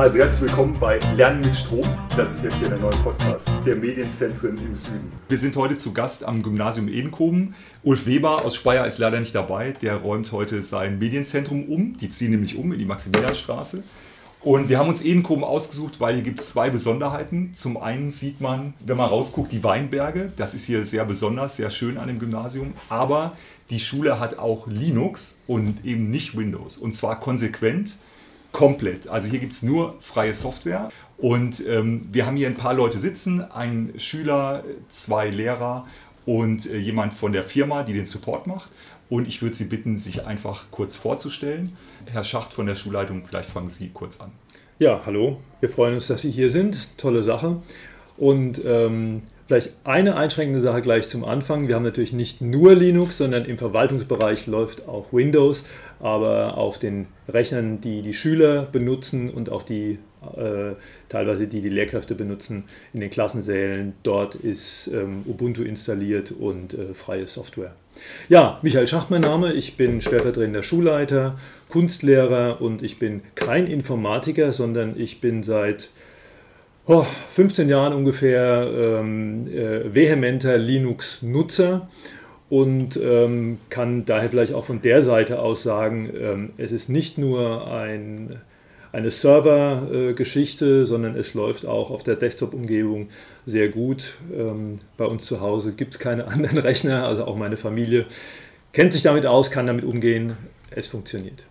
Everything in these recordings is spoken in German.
Also herzlich willkommen bei Lernen mit Strom. Das ist jetzt hier der neue Podcast der Medienzentren im Süden. Wir sind heute zu Gast am Gymnasium Edenkoben. Ulf Weber aus Speyer ist leider nicht dabei. Der räumt heute sein Medienzentrum um. Die ziehen nämlich um in die Maximilianstraße. Und wir haben uns Edenkoben ausgesucht, weil hier gibt es zwei Besonderheiten. Zum einen sieht man, wenn man rausguckt, die Weinberge. Das ist hier sehr besonders, sehr schön an dem Gymnasium. Aber die Schule hat auch Linux und eben nicht Windows. Und zwar konsequent komplett. Also hier gibt es nur freie Software. Und ähm, wir haben hier ein paar Leute sitzen, ein Schüler, zwei Lehrer und äh, jemand von der Firma, die den Support macht. Und ich würde Sie bitten, sich einfach kurz vorzustellen. Herr Schacht von der Schulleitung, vielleicht fangen Sie kurz an. Ja, hallo. Wir freuen uns, dass Sie hier sind. Tolle Sache. Und ähm, vielleicht eine einschränkende Sache gleich zum Anfang. Wir haben natürlich nicht nur Linux, sondern im Verwaltungsbereich läuft auch Windows. Aber auf den Rechnern, die die Schüler benutzen und auch die äh, teilweise die die Lehrkräfte benutzen in den Klassensälen, dort ist ähm, Ubuntu installiert und äh, freie Software. Ja, Michael Schacht mein Name. Ich bin stellvertretender Schulleiter, Kunstlehrer und ich bin kein Informatiker, sondern ich bin seit oh, 15 Jahren ungefähr ähm, äh, vehementer Linux-Nutzer und ähm, kann daher vielleicht auch von der Seite aus sagen, ähm, es ist nicht nur ein eine Server-Geschichte, sondern es läuft auch auf der Desktop-Umgebung sehr gut. Ähm, bei uns zu Hause gibt es keine anderen Rechner, also auch meine Familie kennt sich damit aus, kann damit umgehen. Es funktioniert.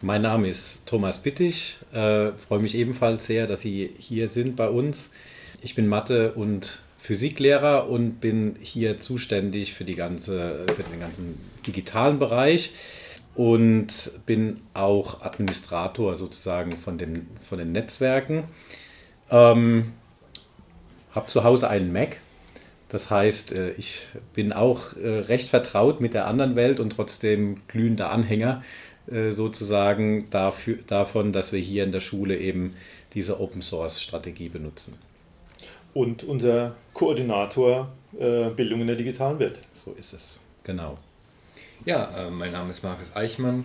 Mein Name ist Thomas Bittig. Äh, freue mich ebenfalls sehr, dass Sie hier sind bei uns. Ich bin Mathe- und Physiklehrer und bin hier zuständig für, die ganze, für den ganzen digitalen Bereich und bin auch Administrator sozusagen von, dem, von den Netzwerken. Ähm, habe zu Hause einen Mac. Das heißt, äh, ich bin auch äh, recht vertraut mit der anderen Welt und trotzdem glühender Anhänger äh, sozusagen dafür, davon, dass wir hier in der Schule eben diese Open Source Strategie benutzen. Und unser Koordinator Bildung in der digitalen Welt. So ist es, genau. Ja, äh, mein Name ist Markus Eichmann.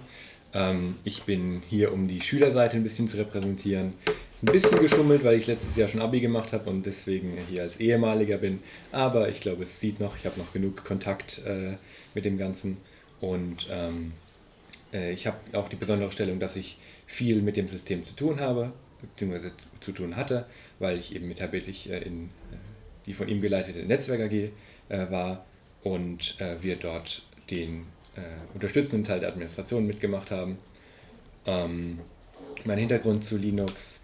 Ähm, ich bin hier, um die Schülerseite ein bisschen zu repräsentieren. Ein bisschen geschummelt, weil ich letztes Jahr schon Abi gemacht habe und deswegen hier als ehemaliger bin. Aber ich glaube, es sieht noch, ich habe noch genug Kontakt äh, mit dem Ganzen. Und ähm, äh, ich habe auch die besondere Stellung, dass ich viel mit dem System zu tun habe, beziehungsweise zu tun hatte, weil ich eben mitarbeitlich äh, in äh, die von ihm geleitete Netzwerk AG äh, war und wir dort den unterstützenden Teil der Administration mitgemacht haben. Ähm, mein Hintergrund zu Linux,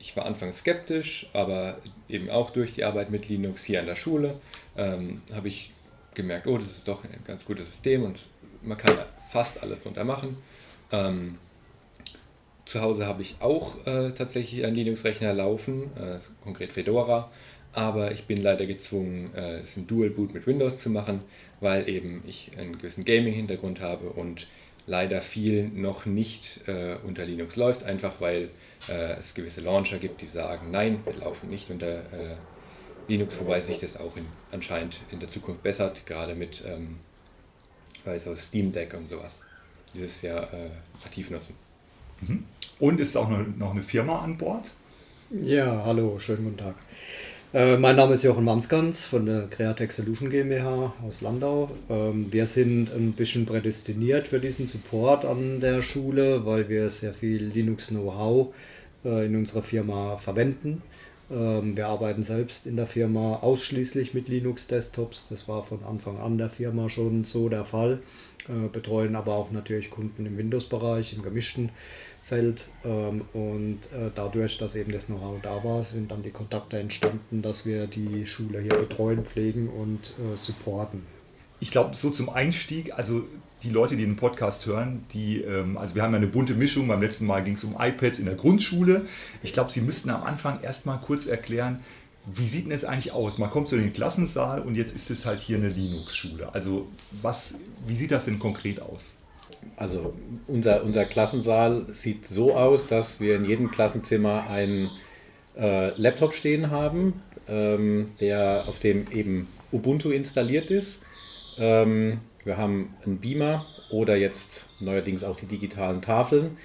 ich war anfangs skeptisch, aber eben auch durch die Arbeit mit Linux hier an der Schule ähm, habe ich gemerkt, oh, das ist doch ein ganz gutes System und man kann fast alles drunter machen. Ähm, zu Hause habe ich auch äh, tatsächlich einen Linux-Rechner laufen, äh, konkret Fedora, aber ich bin leider gezwungen, äh, es ein Dual Boot mit Windows zu machen, weil eben ich einen gewissen Gaming-Hintergrund habe und leider viel noch nicht äh, unter Linux läuft, einfach weil äh, es gewisse Launcher gibt, die sagen, nein, wir laufen nicht unter äh, Linux, wobei sich das auch in, anscheinend in der Zukunft bessert, gerade mit ähm, auch Steam Deck und sowas, die das ja äh, aktiv nutzen. Mhm. Und ist auch noch eine Firma an Bord? Ja, hallo, schönen guten Tag. Äh, mein Name ist Jochen Mamsgans von der Createch Solution GmbH aus Landau. Ähm, wir sind ein bisschen prädestiniert für diesen Support an der Schule, weil wir sehr viel Linux-Know-how äh, in unserer Firma verwenden. Ähm, wir arbeiten selbst in der Firma ausschließlich mit Linux-Desktops. Das war von Anfang an der Firma schon so der Fall. Äh, betreuen aber auch natürlich Kunden im Windows-Bereich, im gemischten Feld. Ähm, und äh, dadurch, dass eben das Know-how da war, sind dann die Kontakte entstanden, dass wir die Schule hier betreuen, pflegen und äh, supporten. Ich glaube, so zum Einstieg, also die Leute, die den Podcast hören, die, ähm, also wir haben ja eine bunte Mischung. Beim letzten Mal ging es um iPads in der Grundschule. Ich glaube, Sie müssten am Anfang erstmal kurz erklären, wie sieht denn es eigentlich aus? Man kommt zu den Klassensaal und jetzt ist es halt hier eine Linux-Schule. Also was, wie sieht das denn konkret aus? Also unser, unser Klassensaal sieht so aus, dass wir in jedem Klassenzimmer einen äh, Laptop stehen haben, ähm, der auf dem eben Ubuntu installiert ist. Ähm, wir haben einen Beamer oder jetzt neuerdings auch die digitalen Tafeln,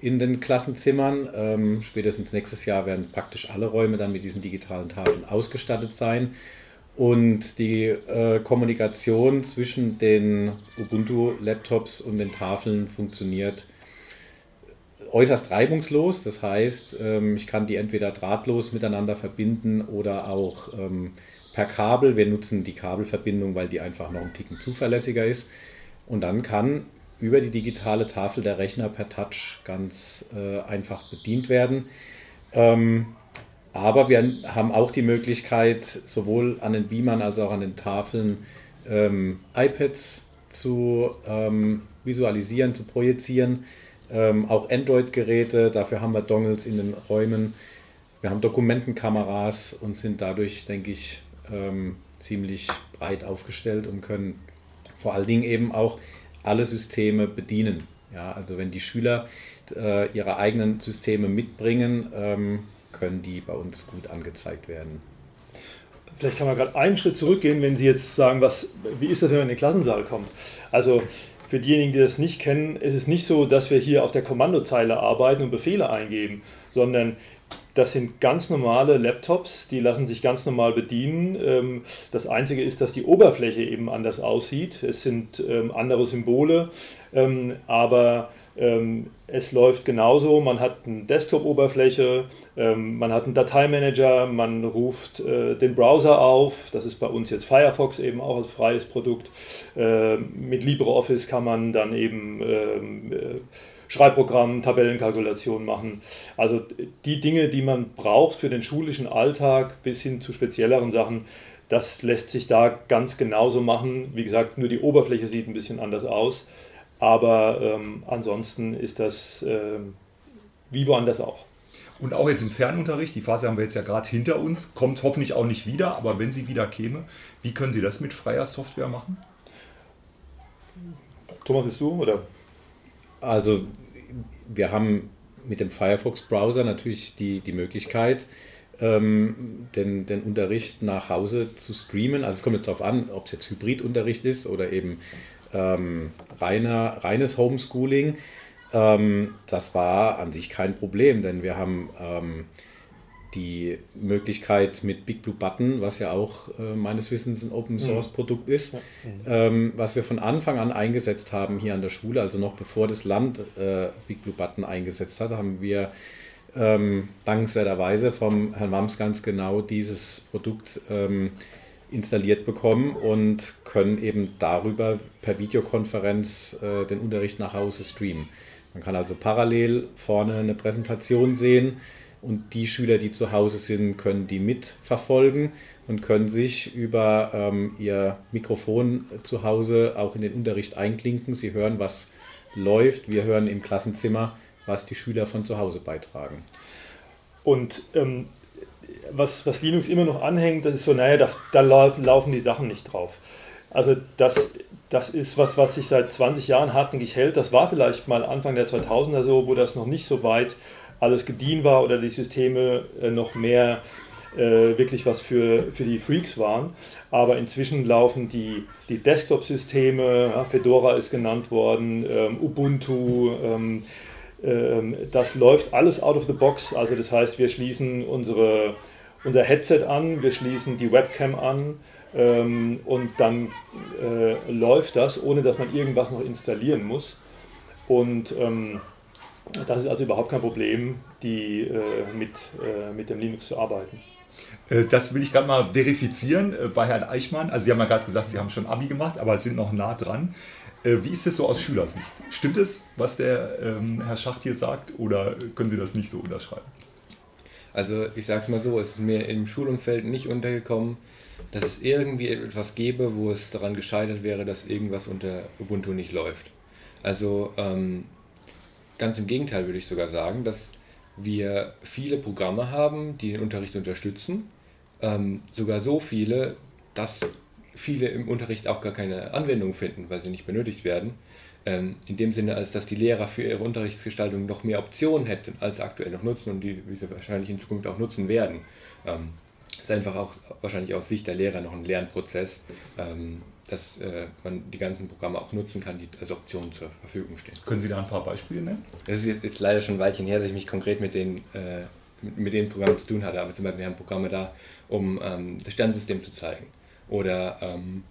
in den Klassenzimmern. Ähm, spätestens nächstes Jahr werden praktisch alle Räume dann mit diesen digitalen Tafeln ausgestattet sein. Und die äh, Kommunikation zwischen den Ubuntu-Laptops und den Tafeln funktioniert äußerst reibungslos. Das heißt, ähm, ich kann die entweder drahtlos miteinander verbinden oder auch ähm, per Kabel. Wir nutzen die Kabelverbindung, weil die einfach noch ein Ticken zuverlässiger ist. Und dann kann über die digitale Tafel der Rechner per Touch ganz äh, einfach bedient werden. Ähm, aber wir haben auch die Möglichkeit, sowohl an den Beamern als auch an den Tafeln ähm, iPads zu ähm, visualisieren, zu projizieren. Ähm, auch Android-Geräte, dafür haben wir Dongles in den Räumen. Wir haben Dokumentenkameras und sind dadurch, denke ich, ähm, ziemlich breit aufgestellt und können vor allen Dingen eben auch alle Systeme bedienen. Ja, also wenn die Schüler äh, ihre eigenen Systeme mitbringen, ähm, können die bei uns gut angezeigt werden. Vielleicht kann man gerade einen Schritt zurückgehen, wenn Sie jetzt sagen, was, wie ist das, wenn man in den Klassensaal kommt? Also für diejenigen, die das nicht kennen, ist es nicht so, dass wir hier auf der Kommandozeile arbeiten und Befehle eingeben, sondern das sind ganz normale Laptops, die lassen sich ganz normal bedienen. Ähm, das Einzige ist, dass die Oberfläche eben anders aussieht. Es sind ähm, andere Symbole, ähm, aber es läuft genauso. Man hat eine Desktop-Oberfläche, man hat einen Dateimanager, man ruft äh, den Browser auf. Das ist bei uns jetzt Firefox eben auch als freies Produkt. Mit LibreOffice kann man dann eben Schreibprogramm, Tabellenkalkulation machen. Also die Dinge, die man braucht für den schulischen Alltag bis hin zu spezielleren Sachen, das lässt sich da ganz genauso machen. Wie gesagt, nur die Oberfläche sieht ein bisschen anders aus. Aber ähm, ansonsten ist das äh, wie woanders auch. Und auch jetzt im Fernunterricht, die Phase haben wir jetzt ja gerade hinter uns, kommt hoffentlich auch nicht wieder, aber wenn sie wieder käme, wie können Sie das mit freier Software machen? Thomas, bist du oder? Also wir haben mit dem Firefox-Browser natürlich die, die Möglichkeit, ähm, den, den Unterricht nach Hause zu streamen. Also es kommt jetzt darauf an, ob es jetzt Hybridunterricht ist oder eben ähm, reiner, reines Homeschooling. Ähm, das war an sich kein Problem, denn wir haben ähm, die Möglichkeit mit Big Blue Button, was ja auch äh, meines Wissens ein Open Source Produkt ist, ähm, was wir von Anfang an eingesetzt haben hier an der Schule, also noch bevor das Land äh, Big Blue Button eingesetzt hat, haben wir ähm, dankenswerterweise vom Herrn Wams ganz genau dieses Produkt ähm, installiert bekommen und können eben darüber per Videokonferenz äh, den Unterricht nach Hause streamen. Man kann also parallel vorne eine Präsentation sehen, und die Schüler, die zu Hause sind, können die mitverfolgen und können sich über ähm, ihr Mikrofon zu Hause auch in den Unterricht einklinken. Sie hören, was läuft. Wir hören im Klassenzimmer, was die Schüler von zu Hause beitragen. Und ähm, was, was Linux immer noch anhängt, das ist so, naja, da, da laufen die Sachen nicht drauf. Also das, das ist was, was sich seit 20 Jahren hartnäckig hält. Das war vielleicht mal Anfang der 2000er so, wo das noch nicht so weit alles gediehen war oder die Systeme äh, noch mehr äh, wirklich was für, für die Freaks waren. Aber inzwischen laufen die, die Desktop-Systeme, ja, Fedora ist genannt worden, ähm, Ubuntu, ähm, ähm, das läuft alles out of the box. Also das heißt, wir schließen unsere, unser Headset an, wir schließen die Webcam an ähm, und dann äh, läuft das, ohne dass man irgendwas noch installieren muss. Und ähm, das ist also überhaupt kein Problem, die, äh, mit, äh, mit dem Linux zu arbeiten. Äh, das will ich gerade mal verifizieren äh, bei Herrn Eichmann. Also Sie haben ja gerade gesagt, Sie haben schon Abi gemacht, aber sind noch nah dran. Äh, wie ist das so aus Schülersicht? Stimmt es, was der ähm, Herr Schacht hier sagt, oder können Sie das nicht so unterschreiben? Also ich sage es mal so, es ist mir im Schulumfeld nicht untergekommen, dass es irgendwie etwas gäbe, wo es daran gescheitert wäre, dass irgendwas unter Ubuntu nicht läuft. Also ähm, Ganz im Gegenteil würde ich sogar sagen, dass wir viele Programme haben, die den Unterricht unterstützen. Ähm, sogar so viele, dass viele im Unterricht auch gar keine Anwendung finden, weil sie nicht benötigt werden. Ähm, in dem Sinne, als dass die Lehrer für ihre Unterrichtsgestaltung noch mehr Optionen hätten, als sie aktuell noch nutzen und die, wie sie wahrscheinlich in Zukunft auch nutzen werden. Ähm, ist einfach auch wahrscheinlich aus Sicht der Lehrer noch ein Lernprozess, ähm, dass äh, man die ganzen Programme auch nutzen kann, die als Option zur Verfügung stehen. Können Sie da ein paar Beispiele nennen? Es ist jetzt leider schon ein Weilchen her, dass ich mich konkret mit den, äh, mit, mit, den Programmen zu tun hatte, aber zum Beispiel wir haben Programme da, um ähm, das Sternsystem zu zeigen oder ähm,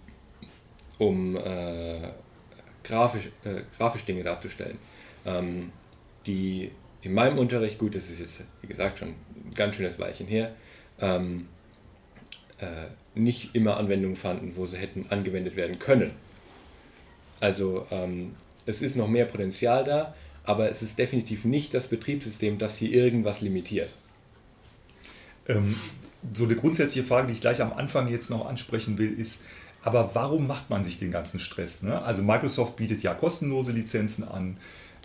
um äh, grafisch, äh, grafisch Dinge darzustellen, ähm, die in meinem Unterricht, gut, das ist jetzt wie gesagt schon ein ganz schönes Weilchen her, ähm, äh, nicht immer Anwendungen fanden, wo sie hätten angewendet werden können. Also ähm, es ist noch mehr Potenzial da, aber es ist definitiv nicht das Betriebssystem, das hier irgendwas limitiert. Ähm, so eine grundsätzliche Frage, die ich gleich am Anfang jetzt noch ansprechen will, ist, aber warum macht man sich den ganzen Stress? Ne? Also Microsoft bietet ja kostenlose Lizenzen an,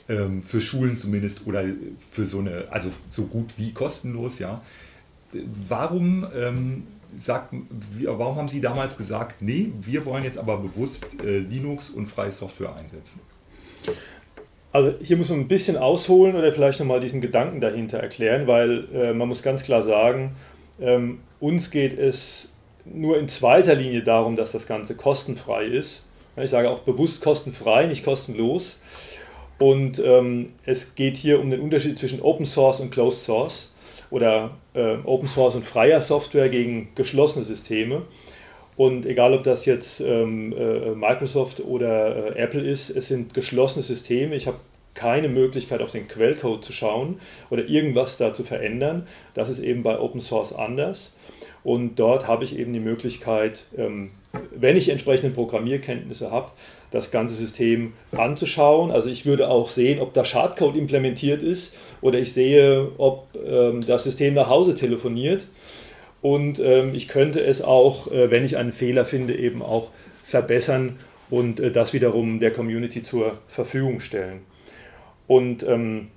ähm, für Schulen zumindest, oder für so eine, also so gut wie kostenlos, ja. Warum ähm, sagt, warum haben Sie damals gesagt, nee, wir wollen jetzt aber bewusst äh, Linux und freie Software einsetzen? Also hier muss man ein bisschen ausholen oder vielleicht nochmal diesen Gedanken dahinter erklären, weil äh, man muss ganz klar sagen, ähm, uns geht es nur in zweiter Linie darum, dass das Ganze kostenfrei ist. Ich sage auch bewusst kostenfrei, nicht kostenlos. Und ähm, es geht hier um den Unterschied zwischen Open Source und Closed Source oder äh, Open Source und freier Software gegen geschlossene Systeme. Und egal, ob das jetzt ähm, äh, Microsoft oder äh, Apple ist, es sind geschlossene Systeme. Ich habe keine Möglichkeit, auf den Quellcode zu schauen oder irgendwas da zu verändern. Das ist eben bei Open Source anders. Und dort habe ich eben die Möglichkeit, ähm, wenn ich entsprechende Programmierkenntnisse habe, das ganze System anzuschauen. Also ich würde auch sehen, ob da Schadcode implementiert ist oder ich sehe, ob ähm, das System nach Hause telefoniert. Und ähm, ich könnte es auch, äh, wenn ich einen Fehler finde, eben auch verbessern und äh, das wiederum der Community zur Verfügung stellen. Und ähm,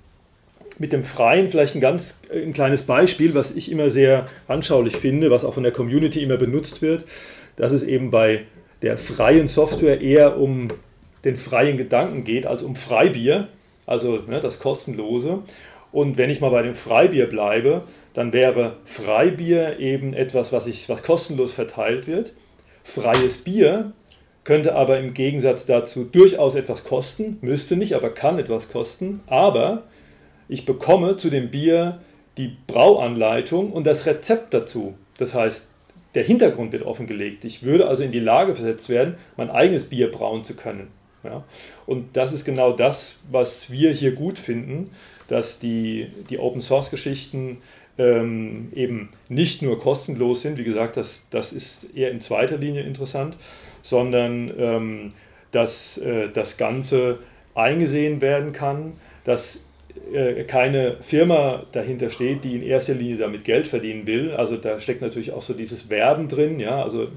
mit dem Freien vielleicht ein ganz äh, ein kleines Beispiel, was ich immer sehr anschaulich finde, was auch von der Community immer benutzt wird, dass es eben bei der freien Software eher um den freien Gedanken geht als um Freibier, also ne, das kostenlose. Und wenn ich mal bei dem Freibier bleibe, dann wäre Freibier eben etwas, was, ich, was kostenlos verteilt wird. Freies Bier könnte aber im Gegensatz dazu durchaus etwas kosten, müsste nicht, aber kann etwas kosten. Aber ich bekomme zu dem Bier die Brauanleitung und das Rezept dazu. Das heißt, der Hintergrund wird offengelegt. Ich würde also in die Lage versetzt werden, mein eigenes Bier brauen zu können. Ja? Und das ist genau das, was wir hier gut finden, dass die, die Open Source Geschichten ähm, eben nicht nur kostenlos sind, wie gesagt, das, das ist eher in zweiter Linie interessant, sondern ähm, dass äh, das Ganze eingesehen werden kann, dass keine Firma dahinter steht, die in erster Linie damit Geld verdienen will. Also da steckt natürlich auch so dieses Werben drin. Ja? Also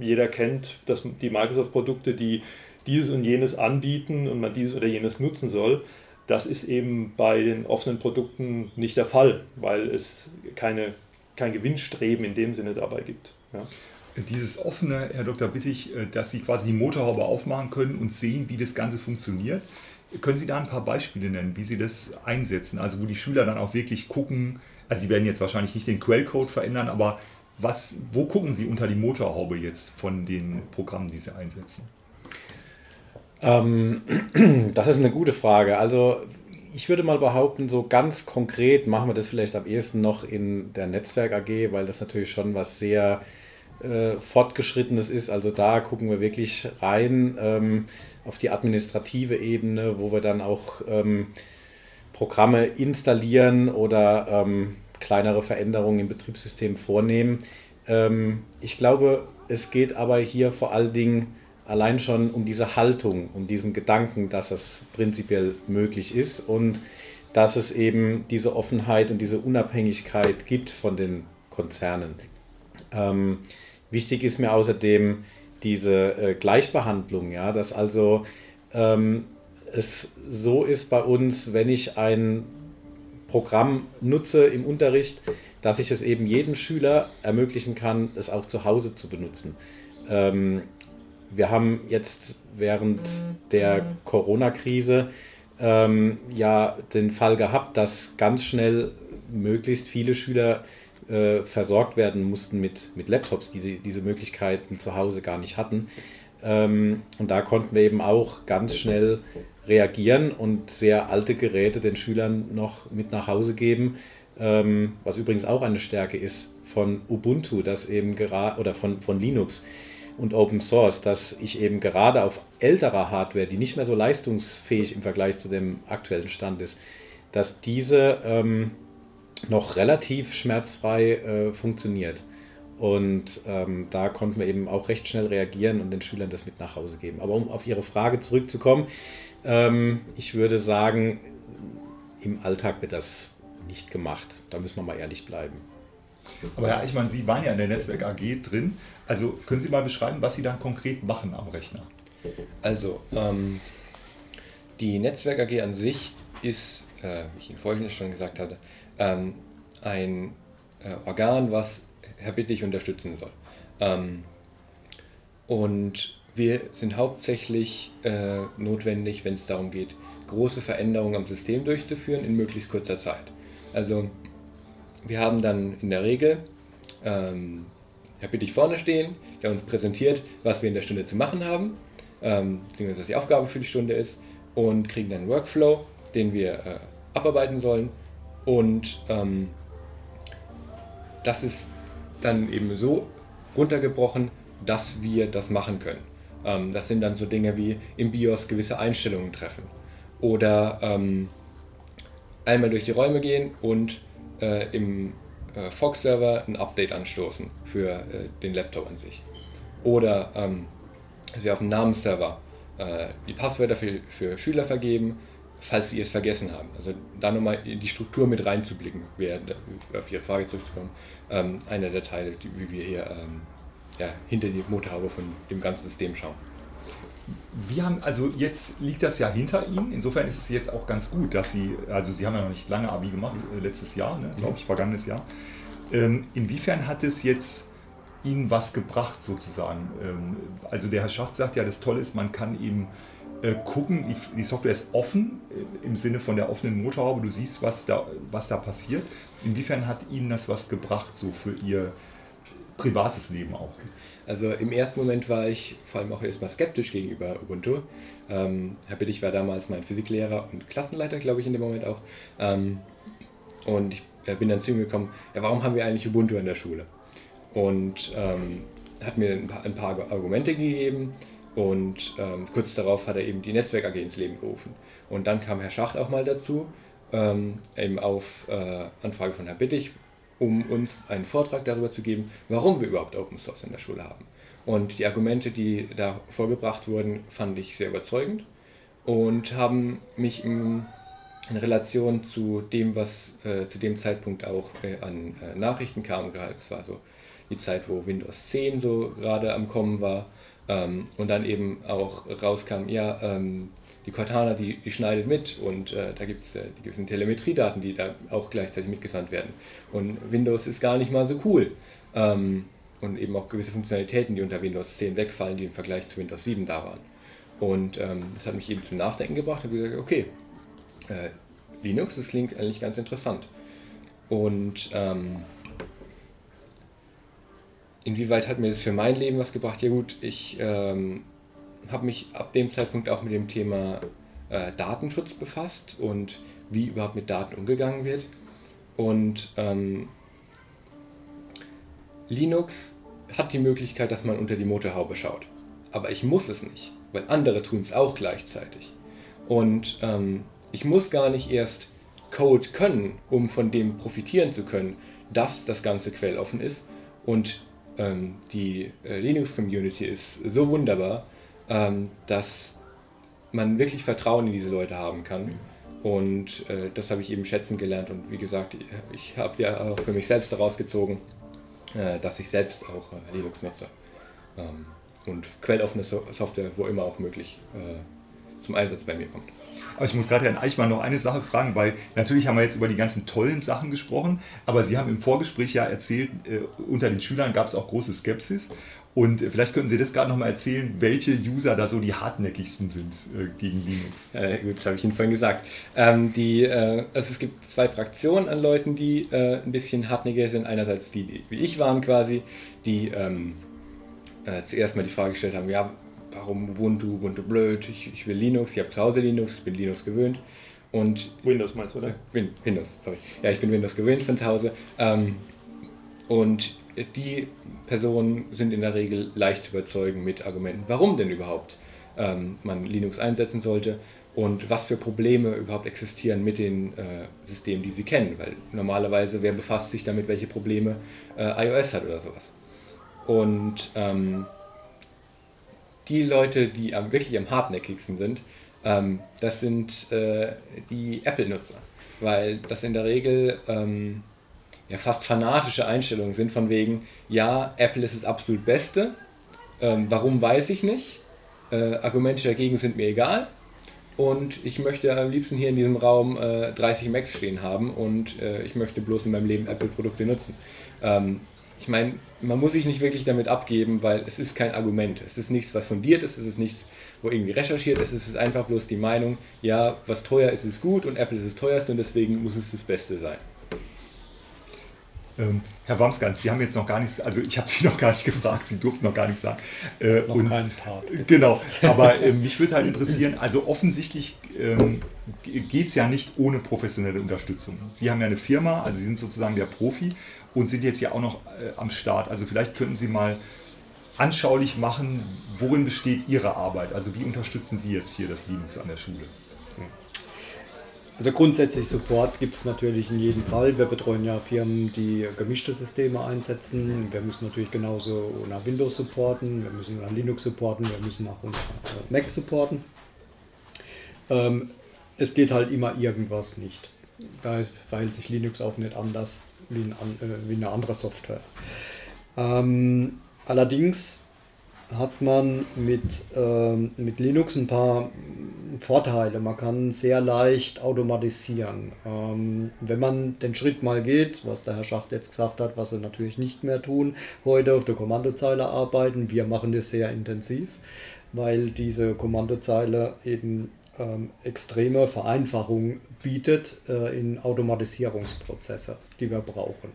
jeder kennt das, die Microsoft-Produkte, die dieses und jenes anbieten und man dieses oder jenes nutzen soll. Das ist eben bei den offenen Produkten nicht der Fall, weil es keine, kein Gewinnstreben in dem Sinne dabei gibt. Ja. Dieses offene, Herr Dr. Bittig, äh, dass Sie quasi die Motorhaube aufmachen können und sehen, wie das Ganze funktioniert, können Sie da ein paar Beispiele nennen, wie Sie das einsetzen? Also wo die Schüler dann auch wirklich gucken, also Sie werden jetzt wahrscheinlich nicht den Quellcode verändern, aber was, wo gucken Sie unter die Motorhaube jetzt von den Programmen, die Sie einsetzen? Ähm, das ist eine gute Frage. Also ich würde mal behaupten, so ganz konkret machen wir das vielleicht am ehesten noch in der Netzwerk AG, weil das natürlich schon was sehr äh, Fortgeschrittenes ist. Also da gucken wir wirklich rein ähm, auf die administrative Ebene, wo wir dann auch ähm, Programme installieren oder ähm, kleinere Veränderungen im Betriebssystem vornehmen. Ähm, ich glaube, es geht aber hier vor allen Dingen allein schon um diese Haltung, um diesen Gedanken, dass es prinzipiell möglich ist und dass es eben diese Offenheit und diese Unabhängigkeit gibt von den Konzernen. Ähm, Wichtig ist mir außerdem diese äh, Gleichbehandlung, ja, dass also ähm, es so ist bei uns, wenn ich ein Programm nutze im Unterricht, dass ich es eben jedem Schüler ermöglichen kann, es auch zu Hause zu benutzen. Ähm, wir haben jetzt während der Corona-Krise ähm, ja den Fall gehabt, dass ganz schnell möglichst viele Schüler äh, versorgt werden mussten mit, mit Laptops, die, die diese Möglichkeiten zu Hause gar nicht hatten. Ähm, und da konnten wir eben auch ganz schnell reagieren und sehr alte Geräte den Schülern noch mit nach Hause geben, ähm, was übrigens auch eine Stärke ist von Ubuntu, das eben gerade oder von, von Linux und Open Source, dass ich eben gerade auf älterer Hardware, die nicht mehr so leistungsfähig im Vergleich zu dem aktuellen Stand ist, dass diese ähm, noch relativ schmerzfrei äh, funktioniert. Und ähm, da konnten wir eben auch recht schnell reagieren und den Schülern das mit nach Hause geben. Aber um auf Ihre Frage zurückzukommen, ähm, ich würde sagen, im Alltag wird das nicht gemacht. Da müssen wir mal ehrlich bleiben. Aber ja, ich meine, Sie waren ja in der Netzwerk AG drin. Also können Sie mal beschreiben, was Sie dann konkret machen am Rechner? Also, ähm, die Netzwerk AG an sich ist, äh, wie ich Ihnen vorhin schon gesagt hatte, ähm, ein äh, Organ, was Herr Bittig unterstützen soll. Ähm, und wir sind hauptsächlich äh, notwendig, wenn es darum geht, große Veränderungen am System durchzuführen in möglichst kurzer Zeit. Also wir haben dann in der Regel ähm, Herr Bittig vorne stehen, der uns präsentiert, was wir in der Stunde zu machen haben, ähm, beziehungsweise was die Aufgabe für die Stunde ist, und kriegen dann einen Workflow, den wir äh, abarbeiten sollen. Und ähm, das ist dann eben so runtergebrochen, dass wir das machen können. Ähm, das sind dann so Dinge wie im BIOS gewisse Einstellungen treffen oder ähm, einmal durch die Räume gehen und äh, im äh, Fox-Server ein Update anstoßen für äh, den Laptop an sich. Oder ähm, wir auf dem Namensserver äh, die Passwörter für, für Schüler vergeben, falls sie es vergessen haben. Also da nochmal in die Struktur mit reinzublicken, wäre, auf Ihre Frage zurückzukommen, ähm, einer der Teile, die, wie wir hier ähm, ja, hinter die Motorhaube von dem ganzen System schauen. Wir haben, also jetzt liegt das ja hinter Ihnen. Insofern ist es jetzt auch ganz gut, dass Sie, also Sie haben ja noch nicht lange Abi gemacht, äh, letztes Jahr, ne, glaube ich, vergangenes Jahr. Ähm, inwiefern hat es jetzt Ihnen was gebracht sozusagen? Ähm, also der Herr Schacht sagt ja, das Tolle ist, man kann eben äh, gucken, die, die, Software ist offen, äh, im Sinne von der offenen Motorhaube, du siehst, was da, was da passiert. Inwiefern hat Ihnen das was gebracht, so für Ihr privates Leben auch? Also im ersten Moment war ich vor allem auch erstmal skeptisch gegenüber Ubuntu. Ähm, Herr Bittig war damals mein Physiklehrer und Klassenleiter, glaube ich, in dem Moment auch. Ähm, und ich bin dann zu ihm gekommen, ja, warum haben wir eigentlich Ubuntu in der Schule? Und ähm, hat mir ein paar, ein paar, Argumente gegeben und ähm, kurz darauf hat er eben die Netzwerk AG ins Leben gerufen. Und dann kam Herr Schacht auch mal dazu, ähm, eben auf äh, Anfrage von Herrn Bittig, um uns einen Vortrag darüber zu geben, warum wir überhaupt Open Source in der Schule haben. Und die Argumente, die da vorgebracht wurden, fand ich sehr überzeugend und haben mich in, in Relation zu dem, was äh, zu dem Zeitpunkt auch äh, an äh, Nachrichten kam, es war so die Zeit, wo Windows 10 so gerade am Kommen war ähm, und dann eben auch rauskam, ja, ähm, die Cortana, die, die schneidet mit und äh, da gibt es äh, die gewissen Telemetriedaten, die da auch gleichzeitig mitgesandt werden. Und Windows ist gar nicht mal so cool. Ähm, und eben auch gewisse Funktionalitäten, die unter Windows 10 wegfallen, die im Vergleich zu Windows 7 da waren. Und ähm, das hat mich eben zum Nachdenken gebracht und gesagt, okay, äh, Linux, das klingt eigentlich ganz interessant. Und ähm, inwieweit hat mir das für mein Leben was gebracht? Ja gut, ich ähm, habe mich ab dem Zeitpunkt auch mit dem Thema äh, Datenschutz befasst und wie überhaupt mit Daten umgegangen wird. Und ähm, Linux hat die Möglichkeit, dass man unter die Motorhaube schaut. Aber ich muss es nicht, weil andere tun es auch gleichzeitig. Und ähm, ich muss gar nicht erst Code können, um von dem profitieren zu können, dass das Ganze quelloffen ist. Und ähm, die äh, Linux-Community ist so wunderbar, ähm, dass man wirklich Vertrauen in diese Leute haben kann. Und äh, das habe ich eben schätzen gelernt. Und wie gesagt, ich habe ja auch für mich selbst daraus gezogen, äh, dass ich selbst auch äh, Linux nutze. Ähm, und quelloffene so Software, wo immer auch möglich, äh, zum Einsatz bei mir kommt. Aber ich muss gerade Herrn Eichmann noch eine Sache fragen, weil natürlich haben wir jetzt über die ganzen tollen Sachen gesprochen, aber Sie haben im Vorgespräch ja erzählt, äh, unter den Schülern gab es auch große Skepsis. Und vielleicht könnten Sie das gerade noch mal erzählen, welche User da so die hartnäckigsten sind äh, gegen Linux. Äh, gut, das habe ich Ihnen vorhin gesagt. Ähm, die, äh, also es gibt zwei Fraktionen an Leuten, die äh, ein bisschen hartnäckiger sind. Einerseits die, die wie ich waren quasi, die ähm, äh, zuerst mal die Frage gestellt haben, ja, warum Ubuntu, Ubuntu blöd, ich, ich will Linux, ich habe zu Hause Linux, bin Linux gewöhnt. Und Windows meinst du, oder? Win Windows, sorry. Ja, ich bin Windows gewöhnt von zu Hause. Ähm, und die Personen sind in der Regel leicht zu überzeugen mit Argumenten, warum denn überhaupt ähm, man Linux einsetzen sollte und was für Probleme überhaupt existieren mit den äh, Systemen, die sie kennen. Weil normalerweise, wer befasst sich damit, welche Probleme äh, iOS hat oder sowas. Und ähm, die Leute, die am, wirklich am hartnäckigsten sind, ähm, das sind äh, die Apple-Nutzer. Weil das in der Regel ähm, ja, fast fanatische Einstellungen sind von wegen, ja, Apple ist das absolut Beste. Ähm, warum weiß ich nicht. Äh, Argumente dagegen sind mir egal. Und ich möchte am liebsten hier in diesem Raum äh, 30 Macs stehen haben und äh, ich möchte bloß in meinem Leben Apple-Produkte nutzen. Ich meine, man muss sich nicht wirklich damit abgeben, weil es ist kein Argument. Es ist nichts, was fundiert ist, es ist nichts, wo irgendwie recherchiert ist, es ist einfach bloß die Meinung, ja, was teuer ist, ist gut und Apple ist das teuerste und deswegen muss es das Beste sein. Ähm, Herr Wamsgans, Sie haben jetzt noch gar nichts, also ich habe Sie noch gar nicht gefragt, Sie durften noch gar nichts sagen. Äh, Noch und, keinen Part. Genau, aber äh, mich würde halt interessieren, also offensichtlich ähm, geht es ja nicht ohne professionelle Unterstützung. Sie haben ja eine Firma, also Sie sind sozusagen der Profi und sind jetzt ja auch noch äh, am Start. Also vielleicht könnten Sie mal anschaulich machen, worin besteht Ihre Arbeit? Also wie unterstützen Sie jetzt hier das Linux an der Schule? Also grundsätzlich Support gibt es natürlich in jedem Fall. Wir betreuen ja Firmen, die gemischte Systeme einsetzen. Wir müssen natürlich genauso nach Windows supporten, wir müssen nach Linux supporten, wir müssen unter äh, Mac supporten. Ähm, es geht halt immer irgendwas nicht. Da verhält sich Linux auch nicht anders wie, ein, äh, wie eine andere Software. Ähm, allerdings hat man mit, ähm, mit Linux ein paar Vorteile. Man kann sehr leicht automatisieren. Ähm, wenn man den Schritt mal geht, was der Herr Schacht jetzt gesagt hat, was sie natürlich nicht mehr tun, heute auf der Kommandozeile arbeiten. Wir machen das sehr intensiv, weil diese Kommandozeile eben ähm, extreme Vereinfachung bietet äh, in Automatisierungsprozesse, die wir brauchen.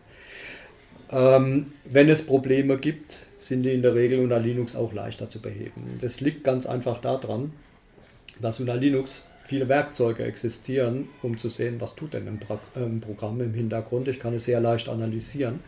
Ähm, wenn es Probleme gibt, sind die in der Regel unter Linux auch leichter zu beheben. Das liegt ganz einfach daran, dass unter Linux viele Werkzeuge existieren, um zu sehen, was tut denn ein, Pro ein Programm im Hintergrund. Ich kann es sehr leicht analysieren,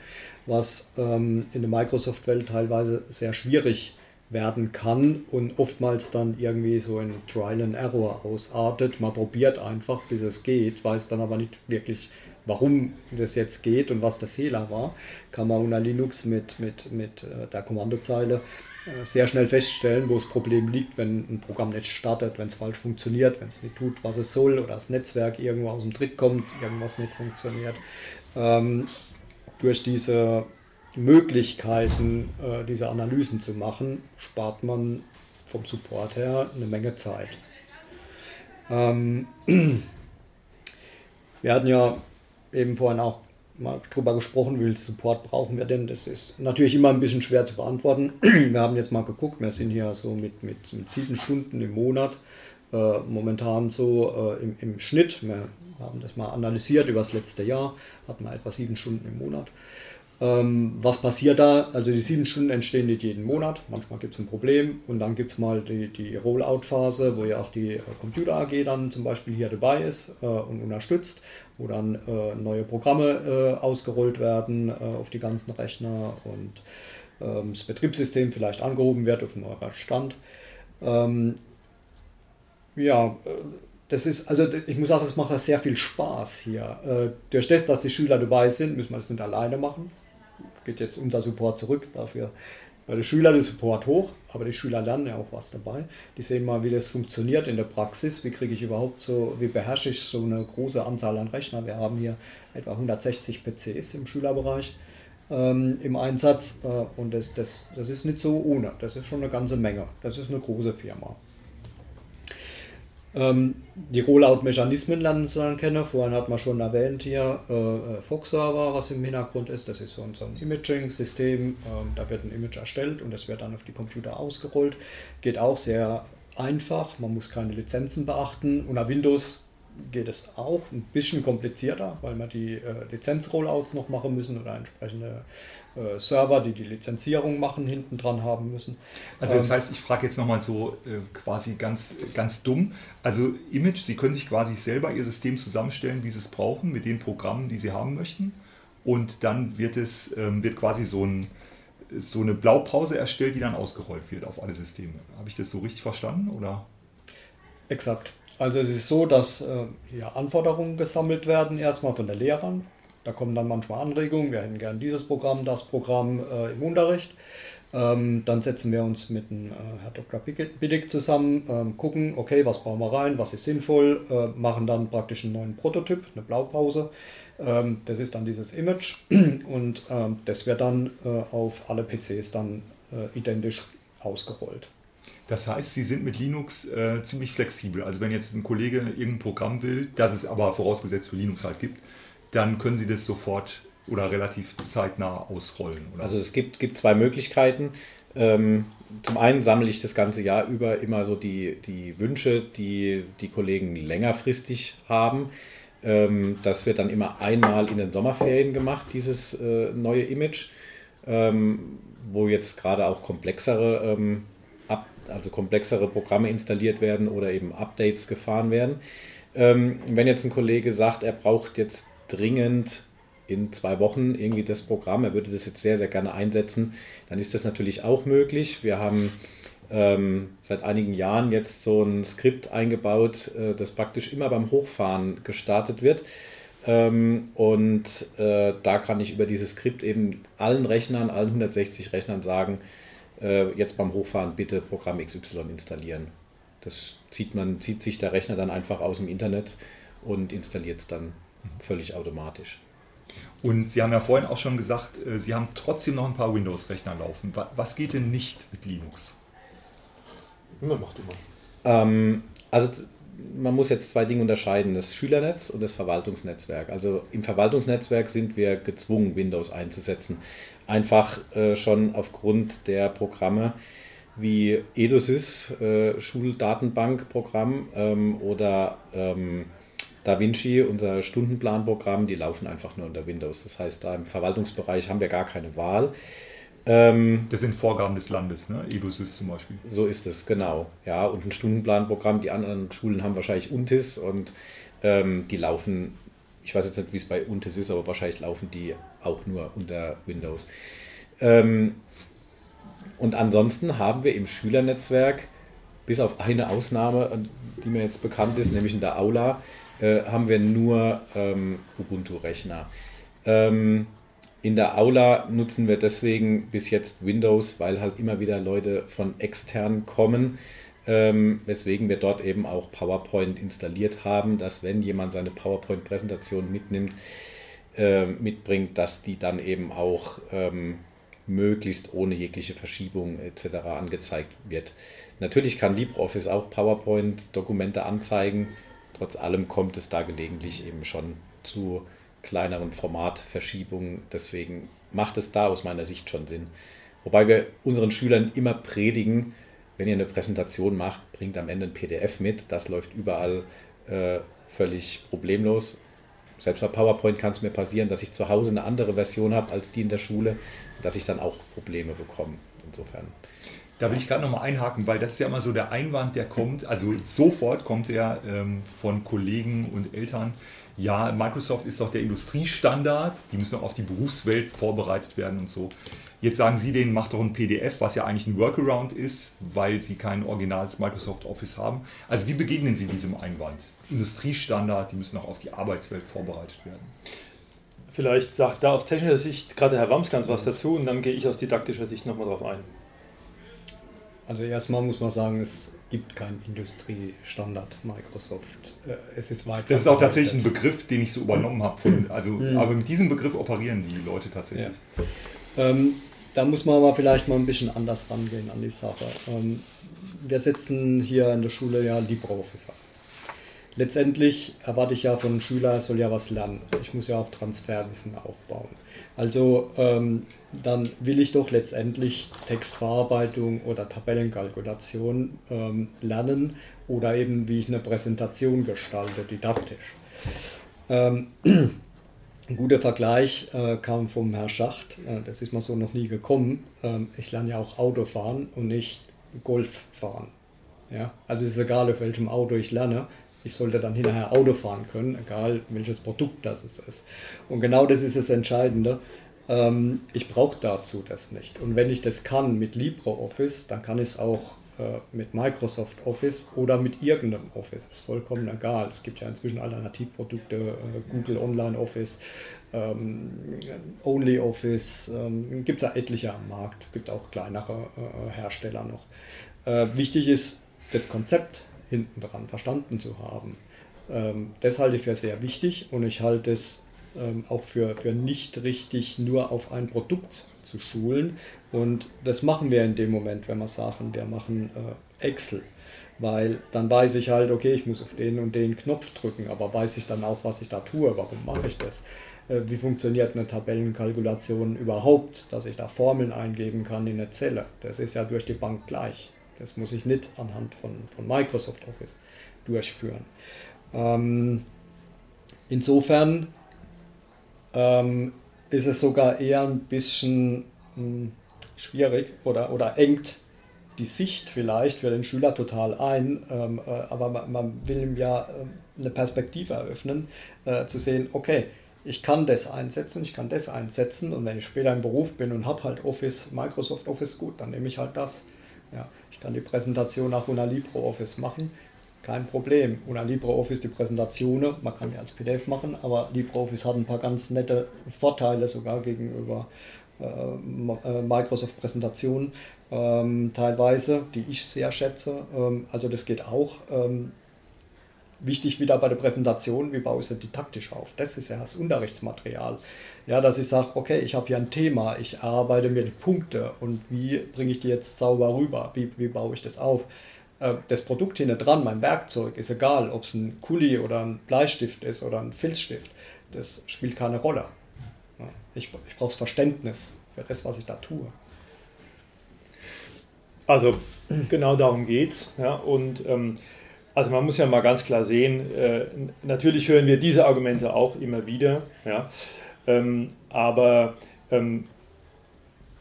was ähm, in der Microsoft-Welt teilweise sehr schwierig werden kann und oftmals dann irgendwie so ein Trial and Error ausartet. Man probiert einfach, bis es geht, weiß dann aber nicht wirklich, warum das jetzt geht und was der Fehler war, kann man unter Linux mit, mit, mit äh, der Kommandozeile äh, sehr schnell feststellen, wo das Problem liegt, wenn ein Programm nicht startet, wenn es falsch funktioniert, wenn es nicht tut, was es soll oder das Netzwerk irgendwo aus dem Tritt kommt, irgendwas nicht funktioniert. Ähm, durch diese Möglichkeiten, äh, diese Analysen zu machen, spart man vom Support her eine Menge Zeit. Ähm, wir hatten ja eben vorhin auch mal drüber gesprochen, wie viel Support brauchen wir denn? Das ist natürlich immer ein bisschen schwer zu beantworten. Wir haben jetzt mal geguckt, wir sind hier so mit, mit, mit sieben Stunden im Monat äh, momentan so äh, im, im Schnitt. Wir haben das mal analysiert über das letzte Jahr, hatten wir etwa sieben Stunden im Monat. Ähm, was passiert da? Also die sieben Stunden entstehen nicht jeden Monat. Manchmal gibt es ein Problem und dann gibt es mal die, die Rollout-Phase, wo ja auch die äh, Computer AG dann zum Beispiel hier dabei ist äh, und unterstützt, wo dann äh, neue Programme äh, ausgerollt werden äh, auf die ganzen Rechner und ähm, das Betriebssystem vielleicht angehoben wird auf neueren Stand. Ähm, ja, äh, das ist, also ich muss sagen, es macht sehr viel Spaß hier. Durch das, dass die Schüler dabei sind, müssen wir das nicht alleine machen. Geht jetzt unser Support zurück, dafür bei den Schülern der Support hoch, aber die Schüler lernen ja auch was dabei. Die sehen mal, wie das funktioniert in der Praxis. Wie kriege ich überhaupt so, wie beherrsche ich so eine große Anzahl an Rechnern? Wir haben hier etwa 160 PCs im Schülerbereich ähm, im Einsatz äh, und das, das, das ist nicht so ohne. Das ist schon eine ganze Menge. Das ist eine große Firma. Ähm, die Rollout-Mechanismen lernen sie dann kennen. Vorhin hat man schon erwähnt hier äh, Fox-Server, was im Hintergrund ist. Das ist so ein, so ein Imaging-System. Ähm, da wird ein Image erstellt und das wird dann auf die Computer ausgerollt. Geht auch sehr einfach. Man muss keine Lizenzen beachten. Unter Windows geht es auch ein bisschen komplizierter, weil wir die äh, Lizenz-Rollouts noch machen müssen oder entsprechende äh, Server, die die Lizenzierung machen, hinten dran haben müssen. Also das ähm, heißt, ich frage jetzt nochmal so äh, quasi ganz, ganz dumm. Also Image, Sie können sich quasi selber Ihr System zusammenstellen, wie Sie es brauchen, mit den Programmen, die Sie haben möchten. Und dann wird es ähm, wird quasi so, ein, so eine Blaupause erstellt, die dann ausgerollt wird auf alle Systeme. Habe ich das so richtig verstanden? Oder? Exakt. Also es ist so, dass äh, hier Anforderungen gesammelt werden, erstmal von den Lehrern. Da kommen dann manchmal Anregungen, wir hätten gern dieses Programm, das Programm äh, im Unterricht. Ähm, dann setzen wir uns mit dem äh, Herr Dr. Biddick zusammen, ähm, gucken, okay, was brauchen wir rein, was ist sinnvoll, äh, machen dann praktisch einen neuen Prototyp, eine Blaupause. Ähm, das ist dann dieses Image und ähm, das wird dann äh, auf alle PCs dann äh, identisch ausgerollt. Das heißt, Sie sind mit Linux äh, ziemlich flexibel. Also wenn jetzt ein Kollege irgendein Programm will, das es aber vorausgesetzt für Linux halt gibt, dann können Sie das sofort oder relativ zeitnah ausrollen. Oder? Also es gibt, gibt zwei Möglichkeiten. Ähm, zum einen sammle ich das ganze Jahr über immer so die, die Wünsche, die die Kollegen längerfristig haben. Ähm, das wird dann immer einmal in den Sommerferien gemacht, dieses äh, neue Image, ähm, wo jetzt gerade auch komplexere ähm, also komplexere Programme installiert werden oder eben Updates gefahren werden. Ähm, wenn jetzt ein Kollege sagt, er braucht jetzt dringend in zwei Wochen irgendwie das Programm, er würde das jetzt sehr, sehr gerne einsetzen, dann ist das natürlich auch möglich. Wir haben ähm, seit einigen Jahren jetzt so ein Skript eingebaut, äh, das praktisch immer beim Hochfahren gestartet wird. Ähm, und äh, da kann ich über dieses Skript eben allen Rechnern, allen 160 Rechnern sagen, äh, jetzt beim Hochfahren bitte Programm XY installieren. Das zieht, man, zieht sich der Rechner dann einfach aus dem Internet und installiert es dann völlig automatisch. Und Sie haben ja vorhin auch schon gesagt, äh, Sie haben trotzdem noch ein paar Windows-Rechner laufen. Was geht denn nicht mit Linux? Immer macht immer. Ähm, also man muss jetzt zwei Dinge unterscheiden, das Schülernetz und das Verwaltungsnetzwerk. Also im Verwaltungsnetzwerk sind wir gezwungen, Windows einzusetzen. Einfach äh, schon aufgrund der Programme wie EduSys, äh, Schuldatenbankprogramm ähm, oder ähm, DaVinci, unser Stundenplanprogramm, die laufen einfach nur unter Windows. Das heißt, da im Verwaltungsbereich haben wir gar keine Wahl. Ähm, das sind Vorgaben des Landes, ne? EduSys zum Beispiel. So ist es, genau. Ja, und ein Stundenplanprogramm, die anderen Schulen haben wahrscheinlich UNTIS und ähm, die laufen, ich weiß jetzt nicht, wie es bei UNTIS ist, aber wahrscheinlich laufen die auch nur unter Windows. Ähm, und ansonsten haben wir im Schülernetzwerk, bis auf eine Ausnahme, die mir jetzt bekannt ist, nämlich in der Aula, äh, haben wir nur ähm, Ubuntu-Rechner. Ähm, in der Aula nutzen wir deswegen bis jetzt Windows, weil halt immer wieder Leute von extern kommen, ähm, weswegen wir dort eben auch PowerPoint installiert haben, dass wenn jemand seine PowerPoint-Präsentation mitnimmt, äh, mitbringt, dass die dann eben auch ähm, möglichst ohne jegliche Verschiebung etc. angezeigt wird. Natürlich kann LibreOffice auch PowerPoint-Dokumente anzeigen, trotz allem kommt es da gelegentlich eben schon zu kleineren Formatverschiebungen. Deswegen macht es da aus meiner Sicht schon Sinn. Wobei wir unseren Schülern immer predigen, wenn ihr eine Präsentation macht, bringt am Ende ein PDF mit. Das läuft überall äh, völlig problemlos. Selbst bei PowerPoint kann es mir passieren, dass ich zu Hause eine andere Version habe als die in der Schule, dass ich dann auch Probleme bekomme. Insofern. Da will ich gerade nochmal einhaken, weil das ist ja immer so der Einwand, der kommt. Also sofort kommt er ähm, von Kollegen und Eltern ja, Microsoft ist doch der Industriestandard, die müssen auch auf die Berufswelt vorbereitet werden und so. Jetzt sagen Sie denen, macht doch ein PDF, was ja eigentlich ein Workaround ist, weil Sie kein originales Microsoft Office haben. Also wie begegnen Sie diesem Einwand? Industriestandard, die müssen auch auf die Arbeitswelt vorbereitet werden. Vielleicht sagt da aus technischer Sicht gerade Herr Wamsgans was dazu und dann gehe ich aus didaktischer Sicht nochmal drauf ein. Also erstmal muss man sagen, es gibt keinen Industriestandard Microsoft. Äh, es ist weit. Das ist auch tatsächlich ein Begriff, den ich so übernommen habe. Von, also, mhm. Aber mit diesem Begriff operieren die Leute tatsächlich. Ja. Ähm, da muss man aber vielleicht mal ein bisschen anders rangehen an die Sache. Ähm, wir setzen hier in der Schule ja LibreOffice an. letztendlich erwarte ich ja von einem Schüler, er soll ja was lernen. Ich muss ja auch Transferwissen aufbauen. Also ähm, dann will ich doch letztendlich Textverarbeitung oder Tabellenkalkulation ähm, lernen oder eben wie ich eine Präsentation gestalte, didaktisch. Ähm, ein guter Vergleich äh, kam vom Herrn Schacht, äh, das ist mir so noch nie gekommen. Ähm, ich lerne ja auch Autofahren und nicht Golf fahren. Ja? Also es ist egal, auf welchem Auto ich lerne, ich sollte dann hinterher Auto fahren können, egal welches Produkt das ist. Und genau das ist das Entscheidende. Ähm, ich brauche dazu das nicht. Und wenn ich das kann mit LibreOffice, dann kann ich es auch äh, mit Microsoft Office oder mit irgendeinem Office. Ist vollkommen egal. Es gibt ja inzwischen Alternativprodukte, äh, Google Online Office, ähm, Only Office, ähm, gibt es ja etliche am Markt, gibt auch kleinere äh, Hersteller noch. Äh, wichtig ist, das Konzept hinten dran verstanden zu haben. Ähm, das halte ich für sehr wichtig und ich halte es ähm, auch für, für nicht richtig nur auf ein Produkt zu schulen. Und das machen wir in dem Moment, wenn wir sagen, wir machen äh, Excel. Weil dann weiß ich halt, okay, ich muss auf den und den Knopf drücken, aber weiß ich dann auch, was ich da tue, warum mache ich das? Äh, wie funktioniert eine Tabellenkalkulation überhaupt, dass ich da Formeln eingeben kann in eine Zelle? Das ist ja durch die Bank gleich. Das muss ich nicht anhand von, von Microsoft Office durchführen. Ähm, insofern ähm, ist es sogar eher ein bisschen mh, hm, schwierig oder, oder engt die Sicht vielleicht für den Schüler total ein, ähm, äh, aber man, man, will ihm ja äh, eine Perspektive eröffnen, äh, zu sehen, okay, ich kann das einsetzen, ich kann das einsetzen. Und wenn ich später im Beruf bin und habe halt Office, Microsoft Office, gut, dann nehme ich halt das. Ja, ich kann die Präsentation nach Una LibreOffice machen, kein Problem. Una LibreOffice die Präsentationen, man kann die als PDF machen, aber LibreOffice hat ein paar ganz nette Vorteile sogar gegenüber äh, äh Microsoft Präsentationen ähm, teilweise, die ich sehr schätze. Ähm, also das geht auch. Ähm, wichtig wieder bei der Präsentation, wie baue ich sie didaktisch auf? Das ist ja das Unterrichtsmaterial. Ja, dass ich sage, okay, ich habe hier ein Thema, ich arbeite mir die Punkte und wie bringe ich die jetzt sauber rüber? Wie, wie baue ich das auf? Äh, das Produkt hinten dran, mein Werkzeug, ist egal, ob es ein Kuli oder ein Bleistift ist oder ein Filzstift. Das spielt keine Rolle. Ich, ich brauche Verständnis für das, was ich da tue. Also genau darum geht es. Ja, und ähm, also man muss ja mal ganz klar sehen, äh, natürlich hören wir diese Argumente auch immer wieder. Ja, ähm, aber ähm,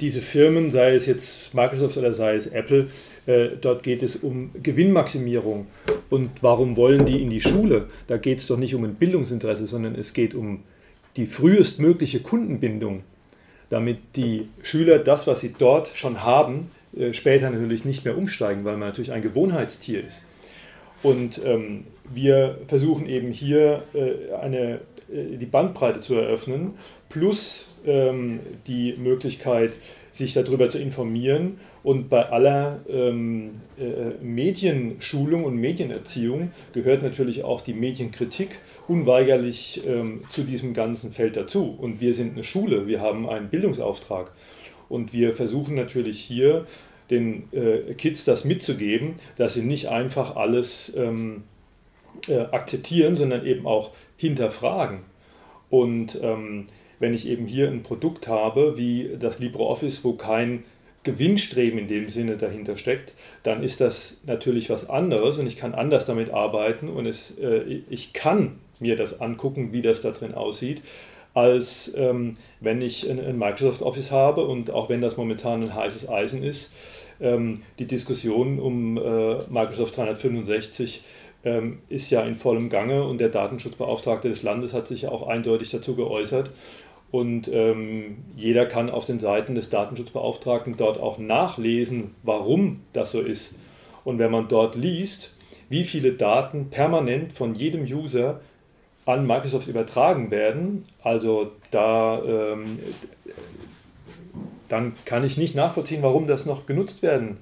diese Firmen, sei es jetzt Microsoft oder sei es Apple, äh, dort geht es um Gewinnmaximierung. Und warum wollen die in die Schule? Da geht es doch nicht um ein Bildungsinteresse, sondern es geht um die frühestmögliche Kundenbindung, damit die Schüler das, was sie dort schon haben, äh, später natürlich nicht mehr umsteigen, weil man natürlich ein Gewohnheitstier ist. Und ähm, wir versuchen eben hier äh, eine die Bandbreite zu eröffnen, plus ähm, die Möglichkeit, sich darüber zu informieren. Und bei aller ähm, äh, Medienschulung und Medienerziehung gehört natürlich auch die Medienkritik unweigerlich ähm, zu diesem ganzen Feld dazu. Und wir sind eine Schule, wir haben einen Bildungsauftrag. Und wir versuchen natürlich hier den äh, Kids das mitzugeben, dass sie nicht einfach alles ähm, äh, akzeptieren, sondern eben auch hinterfragen. Und ähm, wenn ich eben hier ein Produkt habe, wie das LibreOffice, wo kein Gewinnstreben in dem Sinne dahinter steckt, dann ist das natürlich was anderes und ich kann anders damit arbeiten und es, äh, ich kann mir das angucken, wie das da drin aussieht, als ähm, wenn ich ein, ein, Microsoft Office habe und auch wenn das momentan ein heißes Eisen ist, ähm, die Diskussion um äh, Microsoft 365 ähm, ist ja in vollem Gange und der Datenschutzbeauftragte des Landes hat sich ja auch eindeutig dazu geäußert. Und ähm, jeder kann auf den Seiten des Datenschutzbeauftragten dort auch nachlesen, warum das so ist. Und wenn man dort liest, wie viele Daten permanent von jedem User an Microsoft übertragen werden, also da ähm, dann kann ich nicht nachvollziehen, warum das noch genutzt werden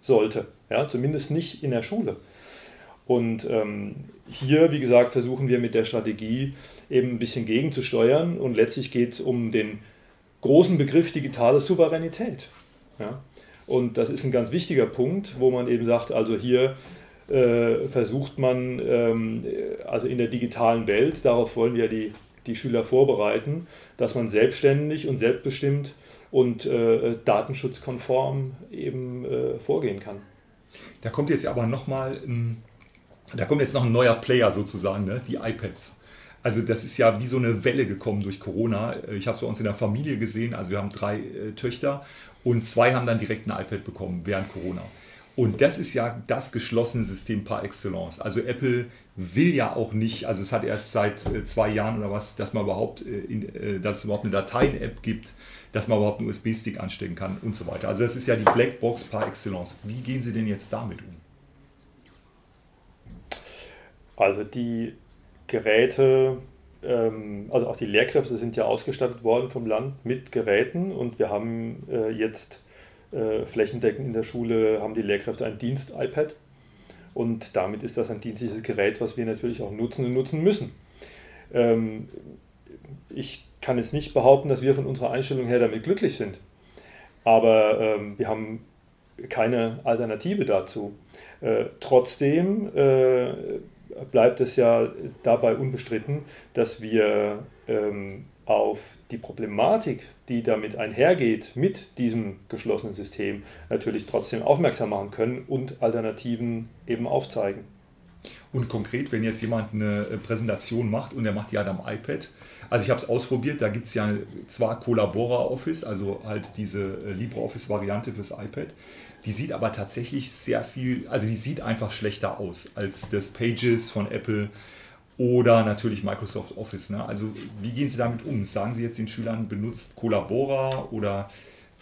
sollte. Ja, zumindest nicht in der Schule. Und ähm, hier, wie gesagt, versuchen wir mit der Strategie eben ein bisschen gegenzusteuern und letztlich geht es um den großen Begriff digitale Souveränität. Ja? Und das ist ein ganz wichtiger Punkt, wo man eben sagt, also hier äh, versucht man, ähm, also in der digitalen Welt, darauf wollen wir die, die Schüler vorbereiten, dass man selbstständig und selbstbestimmt und äh, datenschutzkonform eben äh, vorgehen kann. Da kommt jetzt aber nochmal, da kommt jetzt noch ein neuer Player sozusagen, ne? die iPads. Also das ist ja wie so eine Welle gekommen durch Corona. Ich habe es bei uns in der Familie gesehen, also wir haben drei äh, Töchter und zwei haben dann direkt ein iPad bekommen während Corona. Und das ist ja das geschlossene System par excellence. Also Apple will ja auch nicht, also es hat erst seit äh, zwei Jahren oder was, dass man überhaupt, äh, in, äh, dass es überhaupt eine Dateien-App gibt, dass man überhaupt einen USB-Stick anstecken kann und so weiter. Also das ist ja die Blackbox par excellence. Wie gehen Sie denn jetzt damit um? Also die Geräte, ähm, also auch die Lehrkräfte sind ja ausgestattet worden vom Land mit Geräten und wir haben jetzt äh, flächendeckend in der Schule haben die Lehrkräfte ein Dienst-iPad. Und damit ist das ein dienstliches Gerät, was wir natürlich auch nutzen und nutzen müssen. Ähm, ich kann jetzt nicht behaupten, dass wir von unserer Einstellung her damit glücklich sind. Aber ähm, wir haben keine Alternative dazu. Äh, trotzdem äh, bleibt es ja dabei unbestritten, dass wir ähm, auf die Problematik, die damit einhergeht, mit diesem geschlossenen System, natürlich trotzdem aufmerksam machen können und Alternativen eben aufzeigen. Und konkret, wenn jetzt jemand eine äh, Präsentation macht und er macht die halt am iPad, also ich habe es ausprobiert, da gibt es ja zwar Collabora Office, also halt diese äh, LibreOffice-Variante fürs iPad, die sieht aber tatsächlich sehr viel, also die sieht einfach schlechter aus als das Pages von Apple oder natürlich Microsoft Office. Ne? Also wie gehen Sie damit um? Sagen Sie jetzt den Schülern, benutzt Collabora oder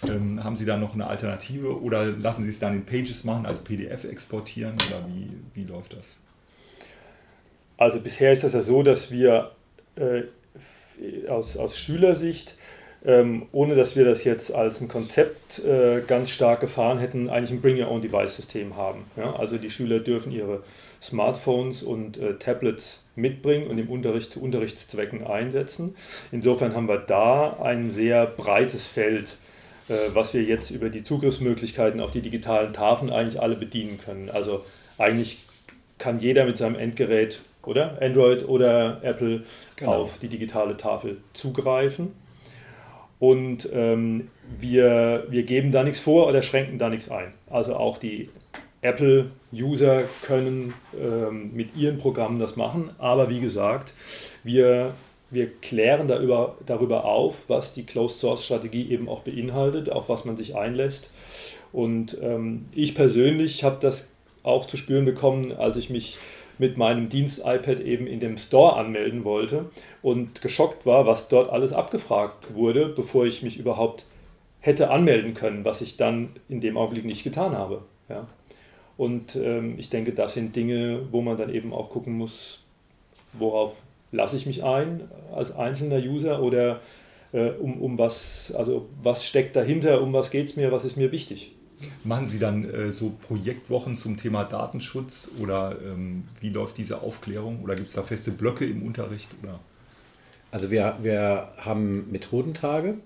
ähm, haben Sie da noch eine Alternative oder lassen Sie es dann in Pages machen, als PDF exportieren oder wie, wie läuft das? Also bisher ist das ja so, dass wir äh, aus, aus Schülersicht, ähm, ohne dass wir das jetzt als ein Konzept äh, ganz stark gefahren hätten, eigentlich ein Bring-Your-Own-Device-System haben. Ja? Also die Schüler dürfen ihre Smartphones und äh, Tablets mitbringen und im Unterricht zu Unterrichtszwecken einsetzen. Insofern haben wir da ein sehr breites Feld, äh, was wir jetzt über die Zugriffsmöglichkeiten auf die digitalen Tafeln eigentlich alle bedienen können. Also eigentlich kann jeder mit seinem Endgerät oder Android oder Apple genau. auf die digitale Tafel zugreifen. Und ähm, wir, wir geben da nichts vor oder schränken da nichts ein. Also auch die Apple-User können ähm, mit ihren Programmen das machen, aber wie gesagt, wir, wir klären darüber, darüber auf, was die Closed-Source-Strategie eben auch beinhaltet, auf was man sich einlässt. Und ähm, ich persönlich habe das auch zu spüren bekommen, als ich mich mit meinem Dienst-iPad eben in dem Store anmelden wollte und geschockt war, was dort alles abgefragt wurde, bevor ich mich überhaupt hätte anmelden können, was ich dann in dem Augenblick nicht getan habe. Ja. Und ähm, ich denke, das sind Dinge, wo man dann eben auch gucken muss, worauf lasse ich mich ein als einzelner User oder äh, um, um was, also was steckt dahinter, um was geht es mir, was ist mir wichtig. Machen Sie dann äh, so Projektwochen zum Thema Datenschutz oder ähm, wie läuft diese Aufklärung oder gibt es da feste Blöcke im Unterricht? Oder? Also wir, wir haben Methodentage.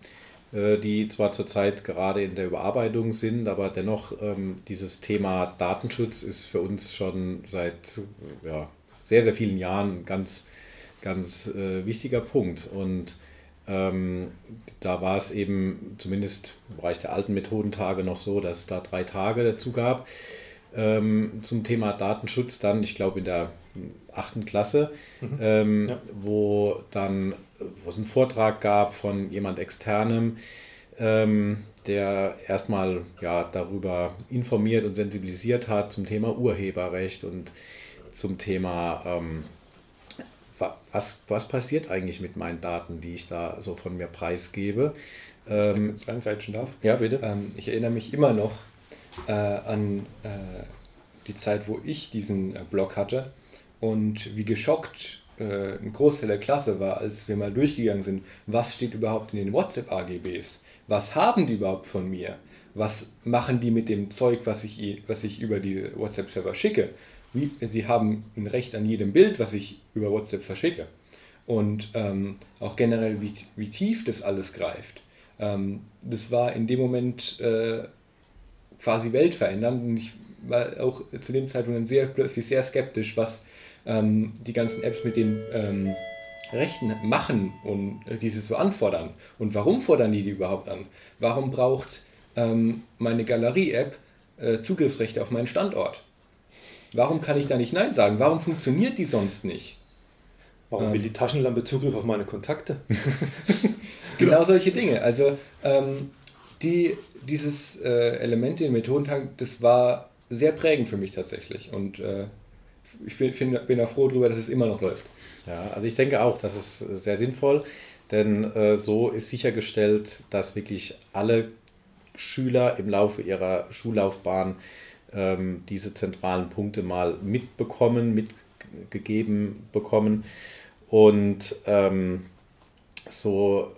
Äh, die zwar zurzeit gerade in der Überarbeitung sind, aber dennoch ähm, dieses Thema Datenschutz ist für uns schon seit ja, sehr, sehr vielen Jahren ein ganz, ganz äh, wichtiger Punkt. Und ähm, da war es eben zumindest im Bereich der alten Methodentage noch so, dass es da drei Tage dazu gab ähm, zum Thema Datenschutz. Dann, ich glaube, in der achten Klasse, mhm. ähm, ja. wo dann wo es einen Vortrag gab von jemand externem, ähm, der erstmal ja, darüber informiert und sensibilisiert hat zum Thema Urheberrecht und zum Thema, ähm, was, was passiert eigentlich mit meinen Daten, die ich da so von mir preisgebe. Ähm, reingreifen darf. Ja, bitte. Ähm, ich erinnere mich immer noch äh, an äh, die Zeit, wo ich diesen äh, Blog hatte und wie geschockt äh, ein Großteil der Klasse war, als wir mal durchgegangen sind, was steht überhaupt in den WhatsApp-AGBs? Was haben die überhaupt von mir? Was machen die mit dem Zeug, was ich, was ich über die WhatsApp-Server schicke? Wie, sie haben ein Recht an jedem Bild, was ich über WhatsApp verschicke. Und ähm, auch generell, wie, wie tief das alles greift. Ähm, das war in dem Moment äh, quasi weltverändernd. Und ich war auch zu dem Zeitpunkt dann sehr plötzlich sehr skeptisch, was ähm, die ganzen Apps mit den ähm, Rechten machen und äh, dieses so anfordern. Und warum fordern die die überhaupt an? Warum braucht ähm, meine Galerie-App äh, Zugriffsrechte auf meinen Standort? Warum kann ich da nicht Nein sagen? Warum funktioniert die sonst nicht? Warum will die Taschenlampe Zugriff auf meine Kontakte? genau solche Dinge. Also ähm, die, dieses äh, Element, den Methodentag, das war sehr prägend für mich tatsächlich. Und äh, ich bin, find, bin auch froh darüber, dass es immer noch läuft. Ja, also ich denke auch, das ist sehr sinnvoll, denn äh, so ist sichergestellt, dass wirklich alle Schüler im Laufe ihrer Schullaufbahn ähm, diese zentralen Punkte mal mitbekommen, mitgegeben bekommen. Und ähm, so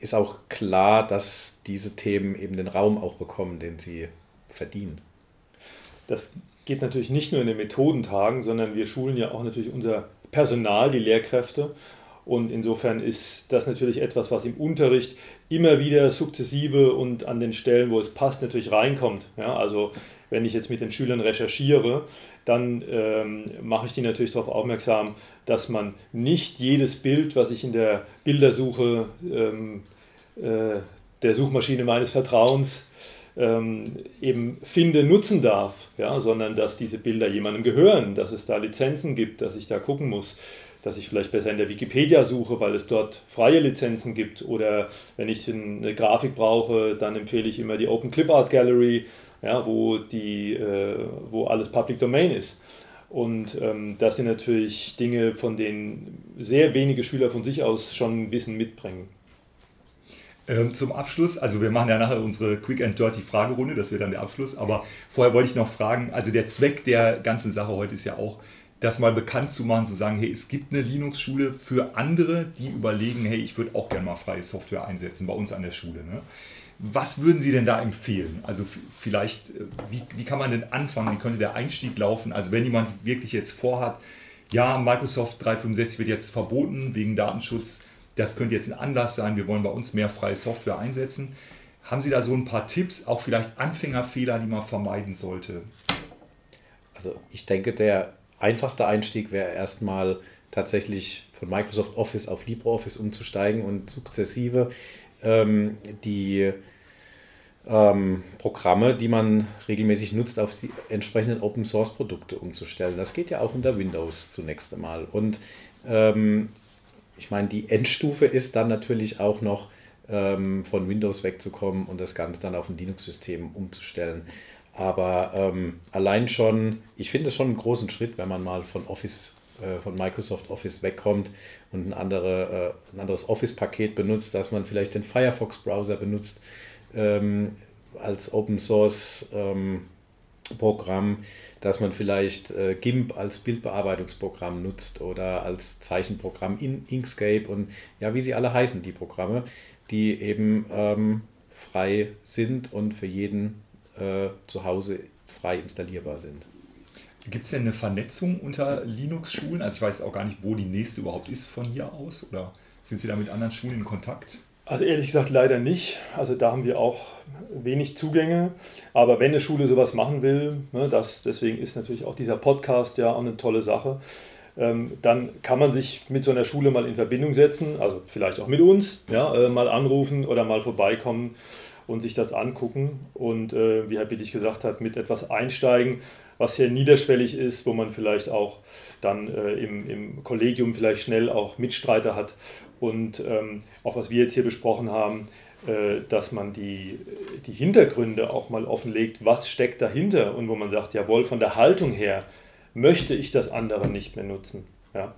ist auch klar, dass diese Themen eben den Raum auch bekommen, den sie verdienen. Das geht natürlich nicht nur in den Methodentagen, sondern wir schulen ja auch natürlich unser Personal, die Lehrkräfte. Und insofern ist das natürlich etwas, was im Unterricht immer wieder sukzessive und an den Stellen, wo es passt, natürlich reinkommt. Ja, also wenn ich jetzt mit den Schülern recherchiere, dann ähm, mache ich die natürlich darauf aufmerksam, dass man nicht jedes Bild, was ich in der Bildersuche ähm, äh, der Suchmaschine meines Vertrauens ähm, eben finde, nutzen darf, ja, sondern dass diese Bilder jemandem gehören, dass es da Lizenzen gibt, dass ich da gucken muss, dass ich vielleicht besser in der Wikipedia suche, weil es dort freie Lizenzen gibt. Oder wenn ich eine Grafik brauche, dann empfehle ich immer die Open Clip Art Gallery, ja, wo, die, äh, wo alles Public Domain ist. Und ähm, das sind natürlich Dinge, von denen sehr wenige Schüler von sich aus schon Wissen mitbringen. Ähm, zum Abschluss, also wir machen ja nachher unsere Quick and Dirty Fragerunde, das wird dann der Abschluss, aber vorher wollte ich noch fragen, also der Zweck der ganzen Sache heute ist ja auch, das mal bekannt zu machen, zu sagen, hey, es gibt eine Linux-Schule für andere, die überlegen, hey, ich würde auch gerne mal freie Software einsetzen bei uns an der Schule. Ne? Was würden Sie denn da empfehlen? Also vielleicht, äh, wie, wie kann man denn anfangen? Wie könnte der Einstieg laufen? Also wenn jemand wirklich jetzt vorhat, ja, Microsoft 365 wird jetzt verboten wegen Datenschutz, das könnte jetzt ein Anlass sein, wir wollen bei uns mehr freie Software einsetzen. Haben Sie da so ein paar Tipps, auch vielleicht Anfängerfehler, die man vermeiden sollte? Also ich denke, der einfachste Einstieg wäre erstmal tatsächlich von Microsoft Office auf LibreOffice umzusteigen und sukzessive ähm, die ähm, Programme, die man regelmäßig nutzt, auf die entsprechenden Open Source Produkte umzustellen. Das geht ja auch unter Windows zunächst einmal. Und ähm, ich meine, die Endstufe ist dann natürlich auch noch ähm, von Windows wegzukommen und das Ganze dann auf ein Linux-System umzustellen. Aber ähm, allein schon, ich finde es schon einen großen Schritt, wenn man mal von Office, äh, von Microsoft Office wegkommt und ein, andere, äh, ein anderes Office-Paket benutzt, dass man vielleicht den Firefox-Browser benutzt ähm, als Open Source ähm, Programm, dass man vielleicht äh, GIMP als Bildbearbeitungsprogramm nutzt oder als Zeichenprogramm in Inkscape und ja, wie sie alle heißen, die Programme, die eben ähm, frei sind und für jeden äh, zu Hause frei installierbar sind. Gibt es denn eine Vernetzung unter Linux-Schulen? Also ich weiß auch gar nicht, wo die nächste überhaupt ist von hier aus. Oder sind Sie da mit anderen Schulen in Kontakt? Also ehrlich gesagt leider nicht. Also da haben wir auch wenig Zugänge. Aber wenn eine Schule sowas machen will, ne, das, deswegen ist natürlich auch dieser Podcast ja auch eine tolle Sache, ähm, dann kann man sich mit so einer Schule mal in Verbindung setzen, also vielleicht auch mit uns, ja, äh, mal anrufen oder mal vorbeikommen und sich das angucken. Und äh, wie Herr Bittig gesagt hat, mit etwas einsteigen, was sehr niederschwellig ist, wo man vielleicht auch dann äh, im, im Kollegium vielleicht schnell auch Mitstreiter hat und ähm, auch was wir jetzt hier besprochen haben, äh, dass man die, die Hintergründe auch mal offenlegt, was steckt dahinter und wo man sagt, jawohl, von der Haltung her möchte ich das andere nicht mehr nutzen. Ja?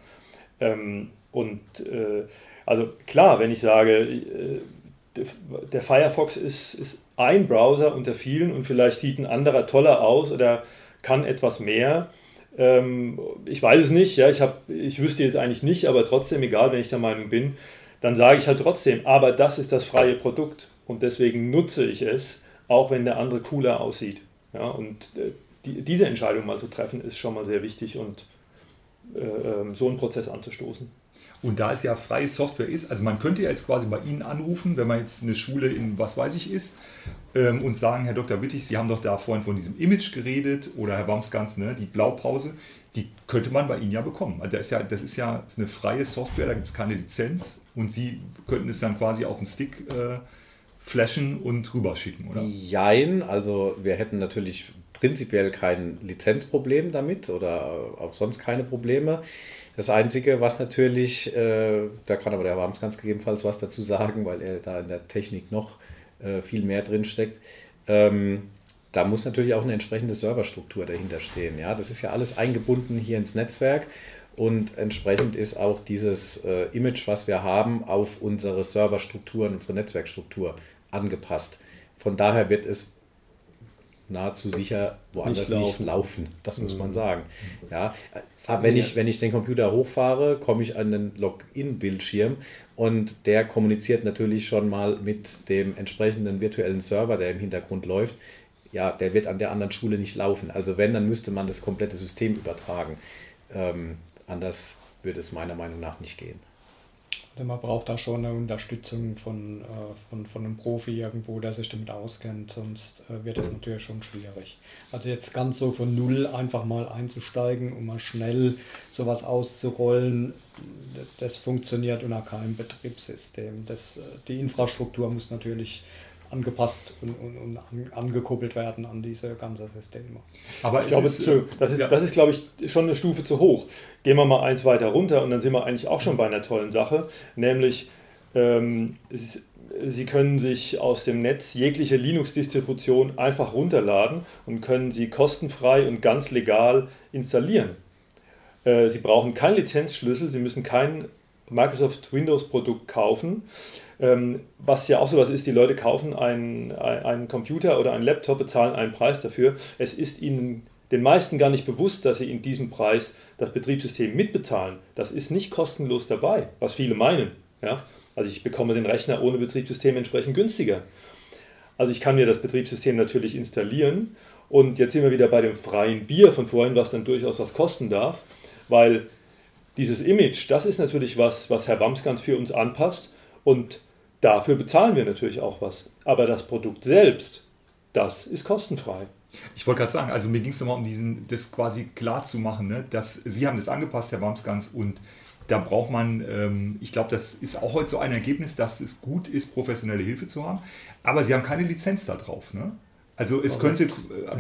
Ähm, und äh, also klar, wenn ich sage, äh, der Firefox ist, ist ein Browser unter vielen und vielleicht sieht ein anderer toller aus oder kann etwas mehr, ähm, ich weiß es nicht, ja, ich, hab, ich wüsste jetzt eigentlich nicht, aber trotzdem, egal, wenn ich der Meinung bin, dann sage ich halt trotzdem, aber das ist das freie Produkt und deswegen nutze ich es, auch wenn der andere cooler aussieht. Ja, und äh, die, diese Entscheidung mal zu treffen, ist schon mal sehr wichtig und äh, ähm, so einen Prozess anzustoßen. Und da es ja freie Software ist, also man könnte ja jetzt quasi bei Ihnen anrufen, wenn man jetzt eine Schule in was weiß ich ist, ähm, und sagen, Herr Dr. Wittig, Sie haben doch da vorhin von diesem Image geredet oder Herr Wamsgans, ne, die Blaupause, die könnte man bei Ihnen ja bekommen. Also das, ist ja, das ist ja eine freie Software, da gibt es keine Lizenz und Sie könnten es dann quasi auf den Stick äh, flashen und rüberschicken, oder? Jein, also wir hätten natürlich prinzipiell kein Lizenzproblem damit oder auch sonst keine Probleme. Das Einzige, was natürlich, äh, da kann aber der Wams ganz gegebenenfalls was dazu sagen, weil er da in der Technik noch äh, viel mehr drin steckt. Ähm, da muss natürlich auch eine entsprechende Serverstruktur dahinter stehen. Ja? Das ist ja alles eingebunden hier ins Netzwerk und entsprechend ist auch dieses äh, Image, was wir haben, auf unsere Serverstruktur und unsere Netzwerkstruktur angepasst. Von daher wird es nahezu sicher woanders nicht laufen. Nicht laufen. Das muss man mhm. sagen. Ja, wenn, ich, wenn ich den Computer hochfahre, komme ich an den Login-Bildschirm und der kommuniziert natürlich schon mal mit dem entsprechenden virtuellen Server, der im Hintergrund läuft. Ja, der wird an der anderen Schule nicht laufen. Also wenn, dann müsste man das komplette System übertragen. Ähm, anders würde es meiner Meinung nach nicht gehen. Also man braucht da schon eine Unterstützung von, äh, von, von einem Profi irgendwo, der sich damit auskennt, sonst äh, wird es natürlich schon schwierig. Also jetzt ganz so von null einfach mal einzusteigen, um mal schnell sowas auszurollen, das funktioniert unter keinem Betriebssystem. Das, äh, die Infrastruktur muss natürlich angepasst und, und, und an, angekuppelt werden an diese ganzen Systeme. Aber ich glaube, ist, das ist, ja. das ist, glaube ich, schon eine Stufe zu hoch. Gehen wir mal eins weiter runter und dann sind wir eigentlich auch schon bei einer tollen Sache, nämlich ähm, Sie können sich aus dem Netz jegliche Linux-Distribution einfach runterladen und können sie kostenfrei und ganz legal installieren. Äh, sie brauchen keinen Lizenzschlüssel, Sie müssen kein Microsoft Windows-Produkt kaufen. Ähm, was ja auch so was ist, die Leute kaufen einen, einen Computer oder einen Laptop, bezahlen einen Preis dafür. Es ist ihnen den meisten gar nicht bewusst, dass sie in diesem Preis das Betriebssystem mitbezahlen. Das ist nicht kostenlos dabei, was viele meinen. Ja? Also ich bekomme den Rechner ohne Betriebssystem entsprechend günstiger. Also ich kann mir das Betriebssystem natürlich installieren und jetzt sind wir wieder bei dem freien Bier von vorhin, was dann durchaus was kosten darf, weil dieses Image, das ist natürlich was, was Herr Wamsgans für uns anpasst und dafür bezahlen wir natürlich auch was. Aber das Produkt selbst, das ist kostenfrei. Ich wollte gerade sagen, also mir ging es nochmal um diesen, das quasi klar zu machen, ne? dass Sie haben das angepasst, Herr Wamsgans, und da braucht man, ähm, ich glaube, das ist auch heute so ein Ergebnis, dass es gut ist, professionelle Hilfe zu haben, aber Sie haben keine Lizenz da drauf. Ne? Also es könnte,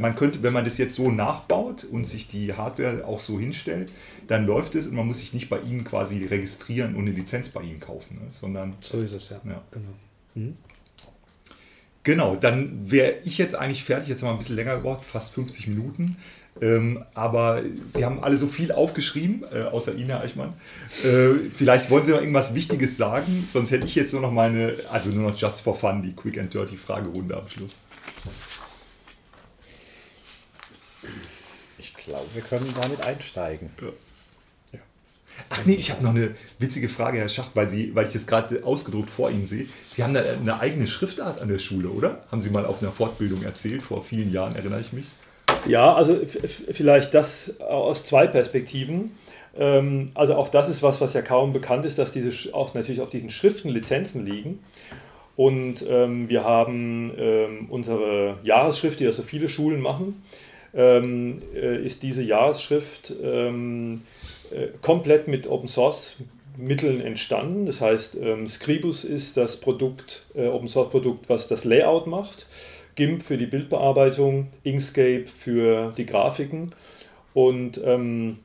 man könnte, wenn man das jetzt so nachbaut und sich die Hardware auch so hinstellt, dann läuft es und man muss sich nicht bei Ihnen quasi registrieren und eine Lizenz bei Ihnen kaufen, ne? sondern... So ist es, ja. ja. Genau. Mhm. Genau, dann wäre ich jetzt eigentlich fertig, jetzt mal ein bisschen länger gebraucht, fast 50 Minuten. Ähm, aber Sie haben alle so viel aufgeschrieben, äh, außer Ihnen, Herr Eichmann. Äh, vielleicht wollen Sie noch irgendwas Wichtiges sagen, sonst hätte ich jetzt nur noch meine, also nur noch just for fun, die Quick and Dirty Fragerunde am Schluss. Glaube, wir können damit einsteigen. Ja. Ach nee, ich habe noch eine witzige Frage, Herr Schacht, weil, Sie, weil ich das gerade ausgedruckt vor Ihnen sehe. Sie haben eine, eine eigene Schriftart an der Schule, oder? Haben Sie mal auf einer Fortbildung erzählt, vor vielen Jahren, erinnere ich mich. Ja, also vielleicht das aus zwei Perspektiven. Ähm, also auch das ist was, was ja kaum bekannt ist, dass diese auch natürlich auf diesen Schriften Lizenzen liegen. Und ähm, wir haben ähm, unsere Jahresschrift, die ja so viele Schulen machen, ähm, äh, ist diese Jahresschrift ähm, äh, komplett mit Open Source Mitteln entstanden. Das heißt, ähm, Scribus ist das Produkt, äh, Open Source Produkt, was das Layout macht. GIMP für die Bildbearbeitung, Inkscape für die Grafiken. Und ähm,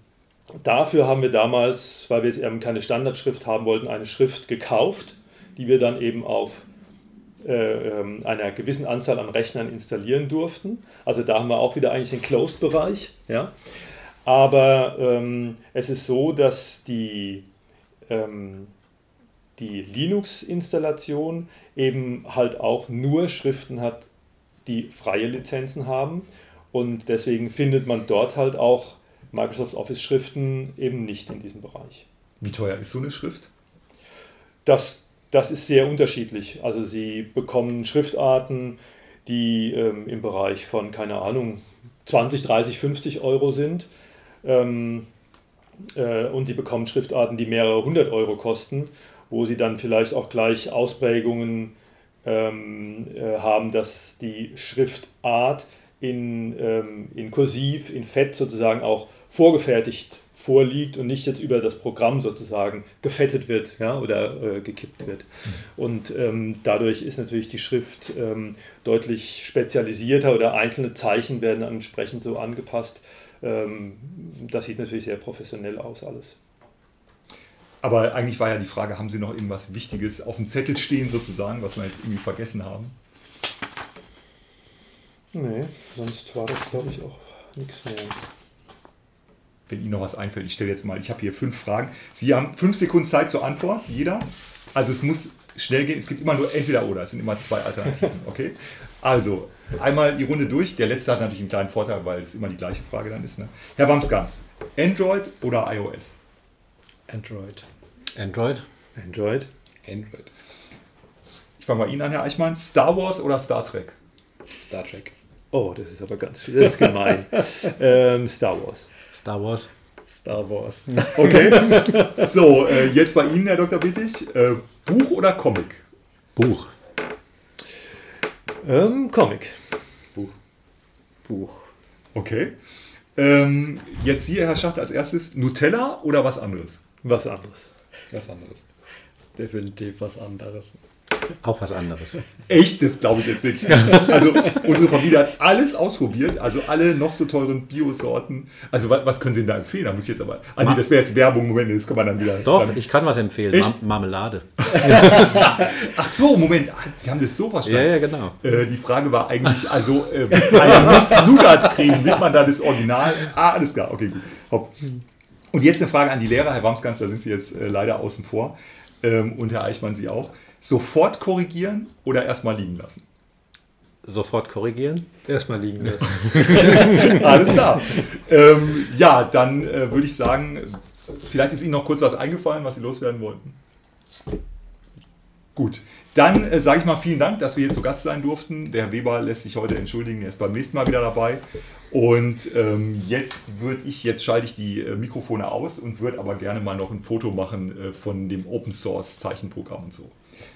dafür haben wir damals, weil wir eben keine Standardschrift haben wollten, eine Schrift gekauft, die wir dann eben auf äh, ähm, einer gewissen Anzahl an Rechnern installieren durften. Also da haben wir auch wieder eigentlich den Closed-Bereich. Ja? Aber ähm, es ist so, dass die, ähm, die Linux-Installation eben halt auch nur Schriften hat, die freie Lizenzen haben. Und deswegen findet man dort halt auch Microsoft Office-Schriften eben nicht in diesem Bereich. Wie teuer ist so eine Schrift? Das das ist sehr unterschiedlich. Also sie bekommen Schriftarten, die ähm, im Bereich von, keine Ahnung, 20, 30, 50 Euro sind. Ähm, äh, und sie bekommen Schriftarten, die mehrere hundert Euro kosten, wo sie dann vielleicht auch gleich Ausprägungen ähm, äh, haben, dass die Schriftart in, ähm, in Kursiv, in Fett sozusagen auch vorgefertigt vorliegt und nicht jetzt über das Programm sozusagen gefettet wird ja, oder äh, gekippt wird. Und ähm, dadurch ist natürlich die Schrift ähm, deutlich spezialisierter oder einzelne Zeichen werden entsprechend so angepasst. Ähm, das sieht natürlich sehr professionell aus alles. Aber eigentlich war ja die Frage, haben Sie noch irgendwas Wichtiges auf dem Zettel stehen sozusagen, was wir jetzt irgendwie vergessen haben? Nee, sonst war das glaube ich auch nichts mehr wenn Ihnen noch was einfällt. Ich stelle jetzt mal, ich habe hier fünf Fragen. Sie haben fünf Sekunden Zeit zur Antwort, jeder. Also es muss schnell gehen. Es gibt immer nur entweder oder. Es sind immer zwei Alternativen. Okay? Also einmal die Runde durch. Der letzte hat natürlich einen kleinen Vorteil, weil es immer die gleiche Frage dann ist. Ne? Herr Wamsgans, Android oder iOS? Android. Android. Android. Android. Ich fange mal Ihnen an, Herr Eichmann. Star Wars oder Star Trek? Star Trek. Oh, das ist aber ganz. Das ist gemein. ähm, Star Wars. Star Wars. Star Wars. Okay. So, äh, jetzt bei Ihnen, Herr Dr. Bittig. Äh, Buch oder Comic? Buch. Ähm, Comic. Buch. Buch. Okay. Ähm, jetzt hier, Herr Schacht, als erstes Nutella oder was anderes? Was anderes. Was anderes. Definitiv was anderes. Auch was anderes. Echt, das glaube ich jetzt wirklich nicht. Also unsere Familie hat alles ausprobiert, also alle noch so teuren Biosorten. Also was, was können Sie denn da empfehlen? Da muss ich jetzt aber. Ah nee, das wäre jetzt Werbung, Moment, das kann man dann wieder. Doch, dann, ich kann was empfehlen. Mar Marmelade. Ach so, Moment, ah, Sie haben das so verstanden. Ja, ja, genau. Äh, die Frage war eigentlich, also äh, bei Nuss-Nougat-Creme nimmt man da das Original? Ah, alles klar, okay, gut. Hopp. Und jetzt eine Frage an die Lehrer, Herr Wamsgans, da sind Sie jetzt äh, leider außen vor. Ähm, und Herr Eichmann, Sie auch sofort korrigieren oder erstmal liegen lassen? Sofort korrigieren? Erstmal liegen lassen. Alles klar. Ähm, ja, dann äh, würde ich sagen, vielleicht ist Ihnen noch kurz was eingefallen, was Sie loswerden wollten. Gut, dann äh, sage ich mal vielen Dank, dass wir hier zu Gast sein durften. Der Herr Weber lässt sich heute entschuldigen, er ist beim nächsten Mal wieder dabei. Und ähm, jetzt würde ich, jetzt schalte ich die äh, Mikrofone aus und würde aber gerne mal noch ein Foto machen äh, von dem Open Source Zeichenprogramm und so.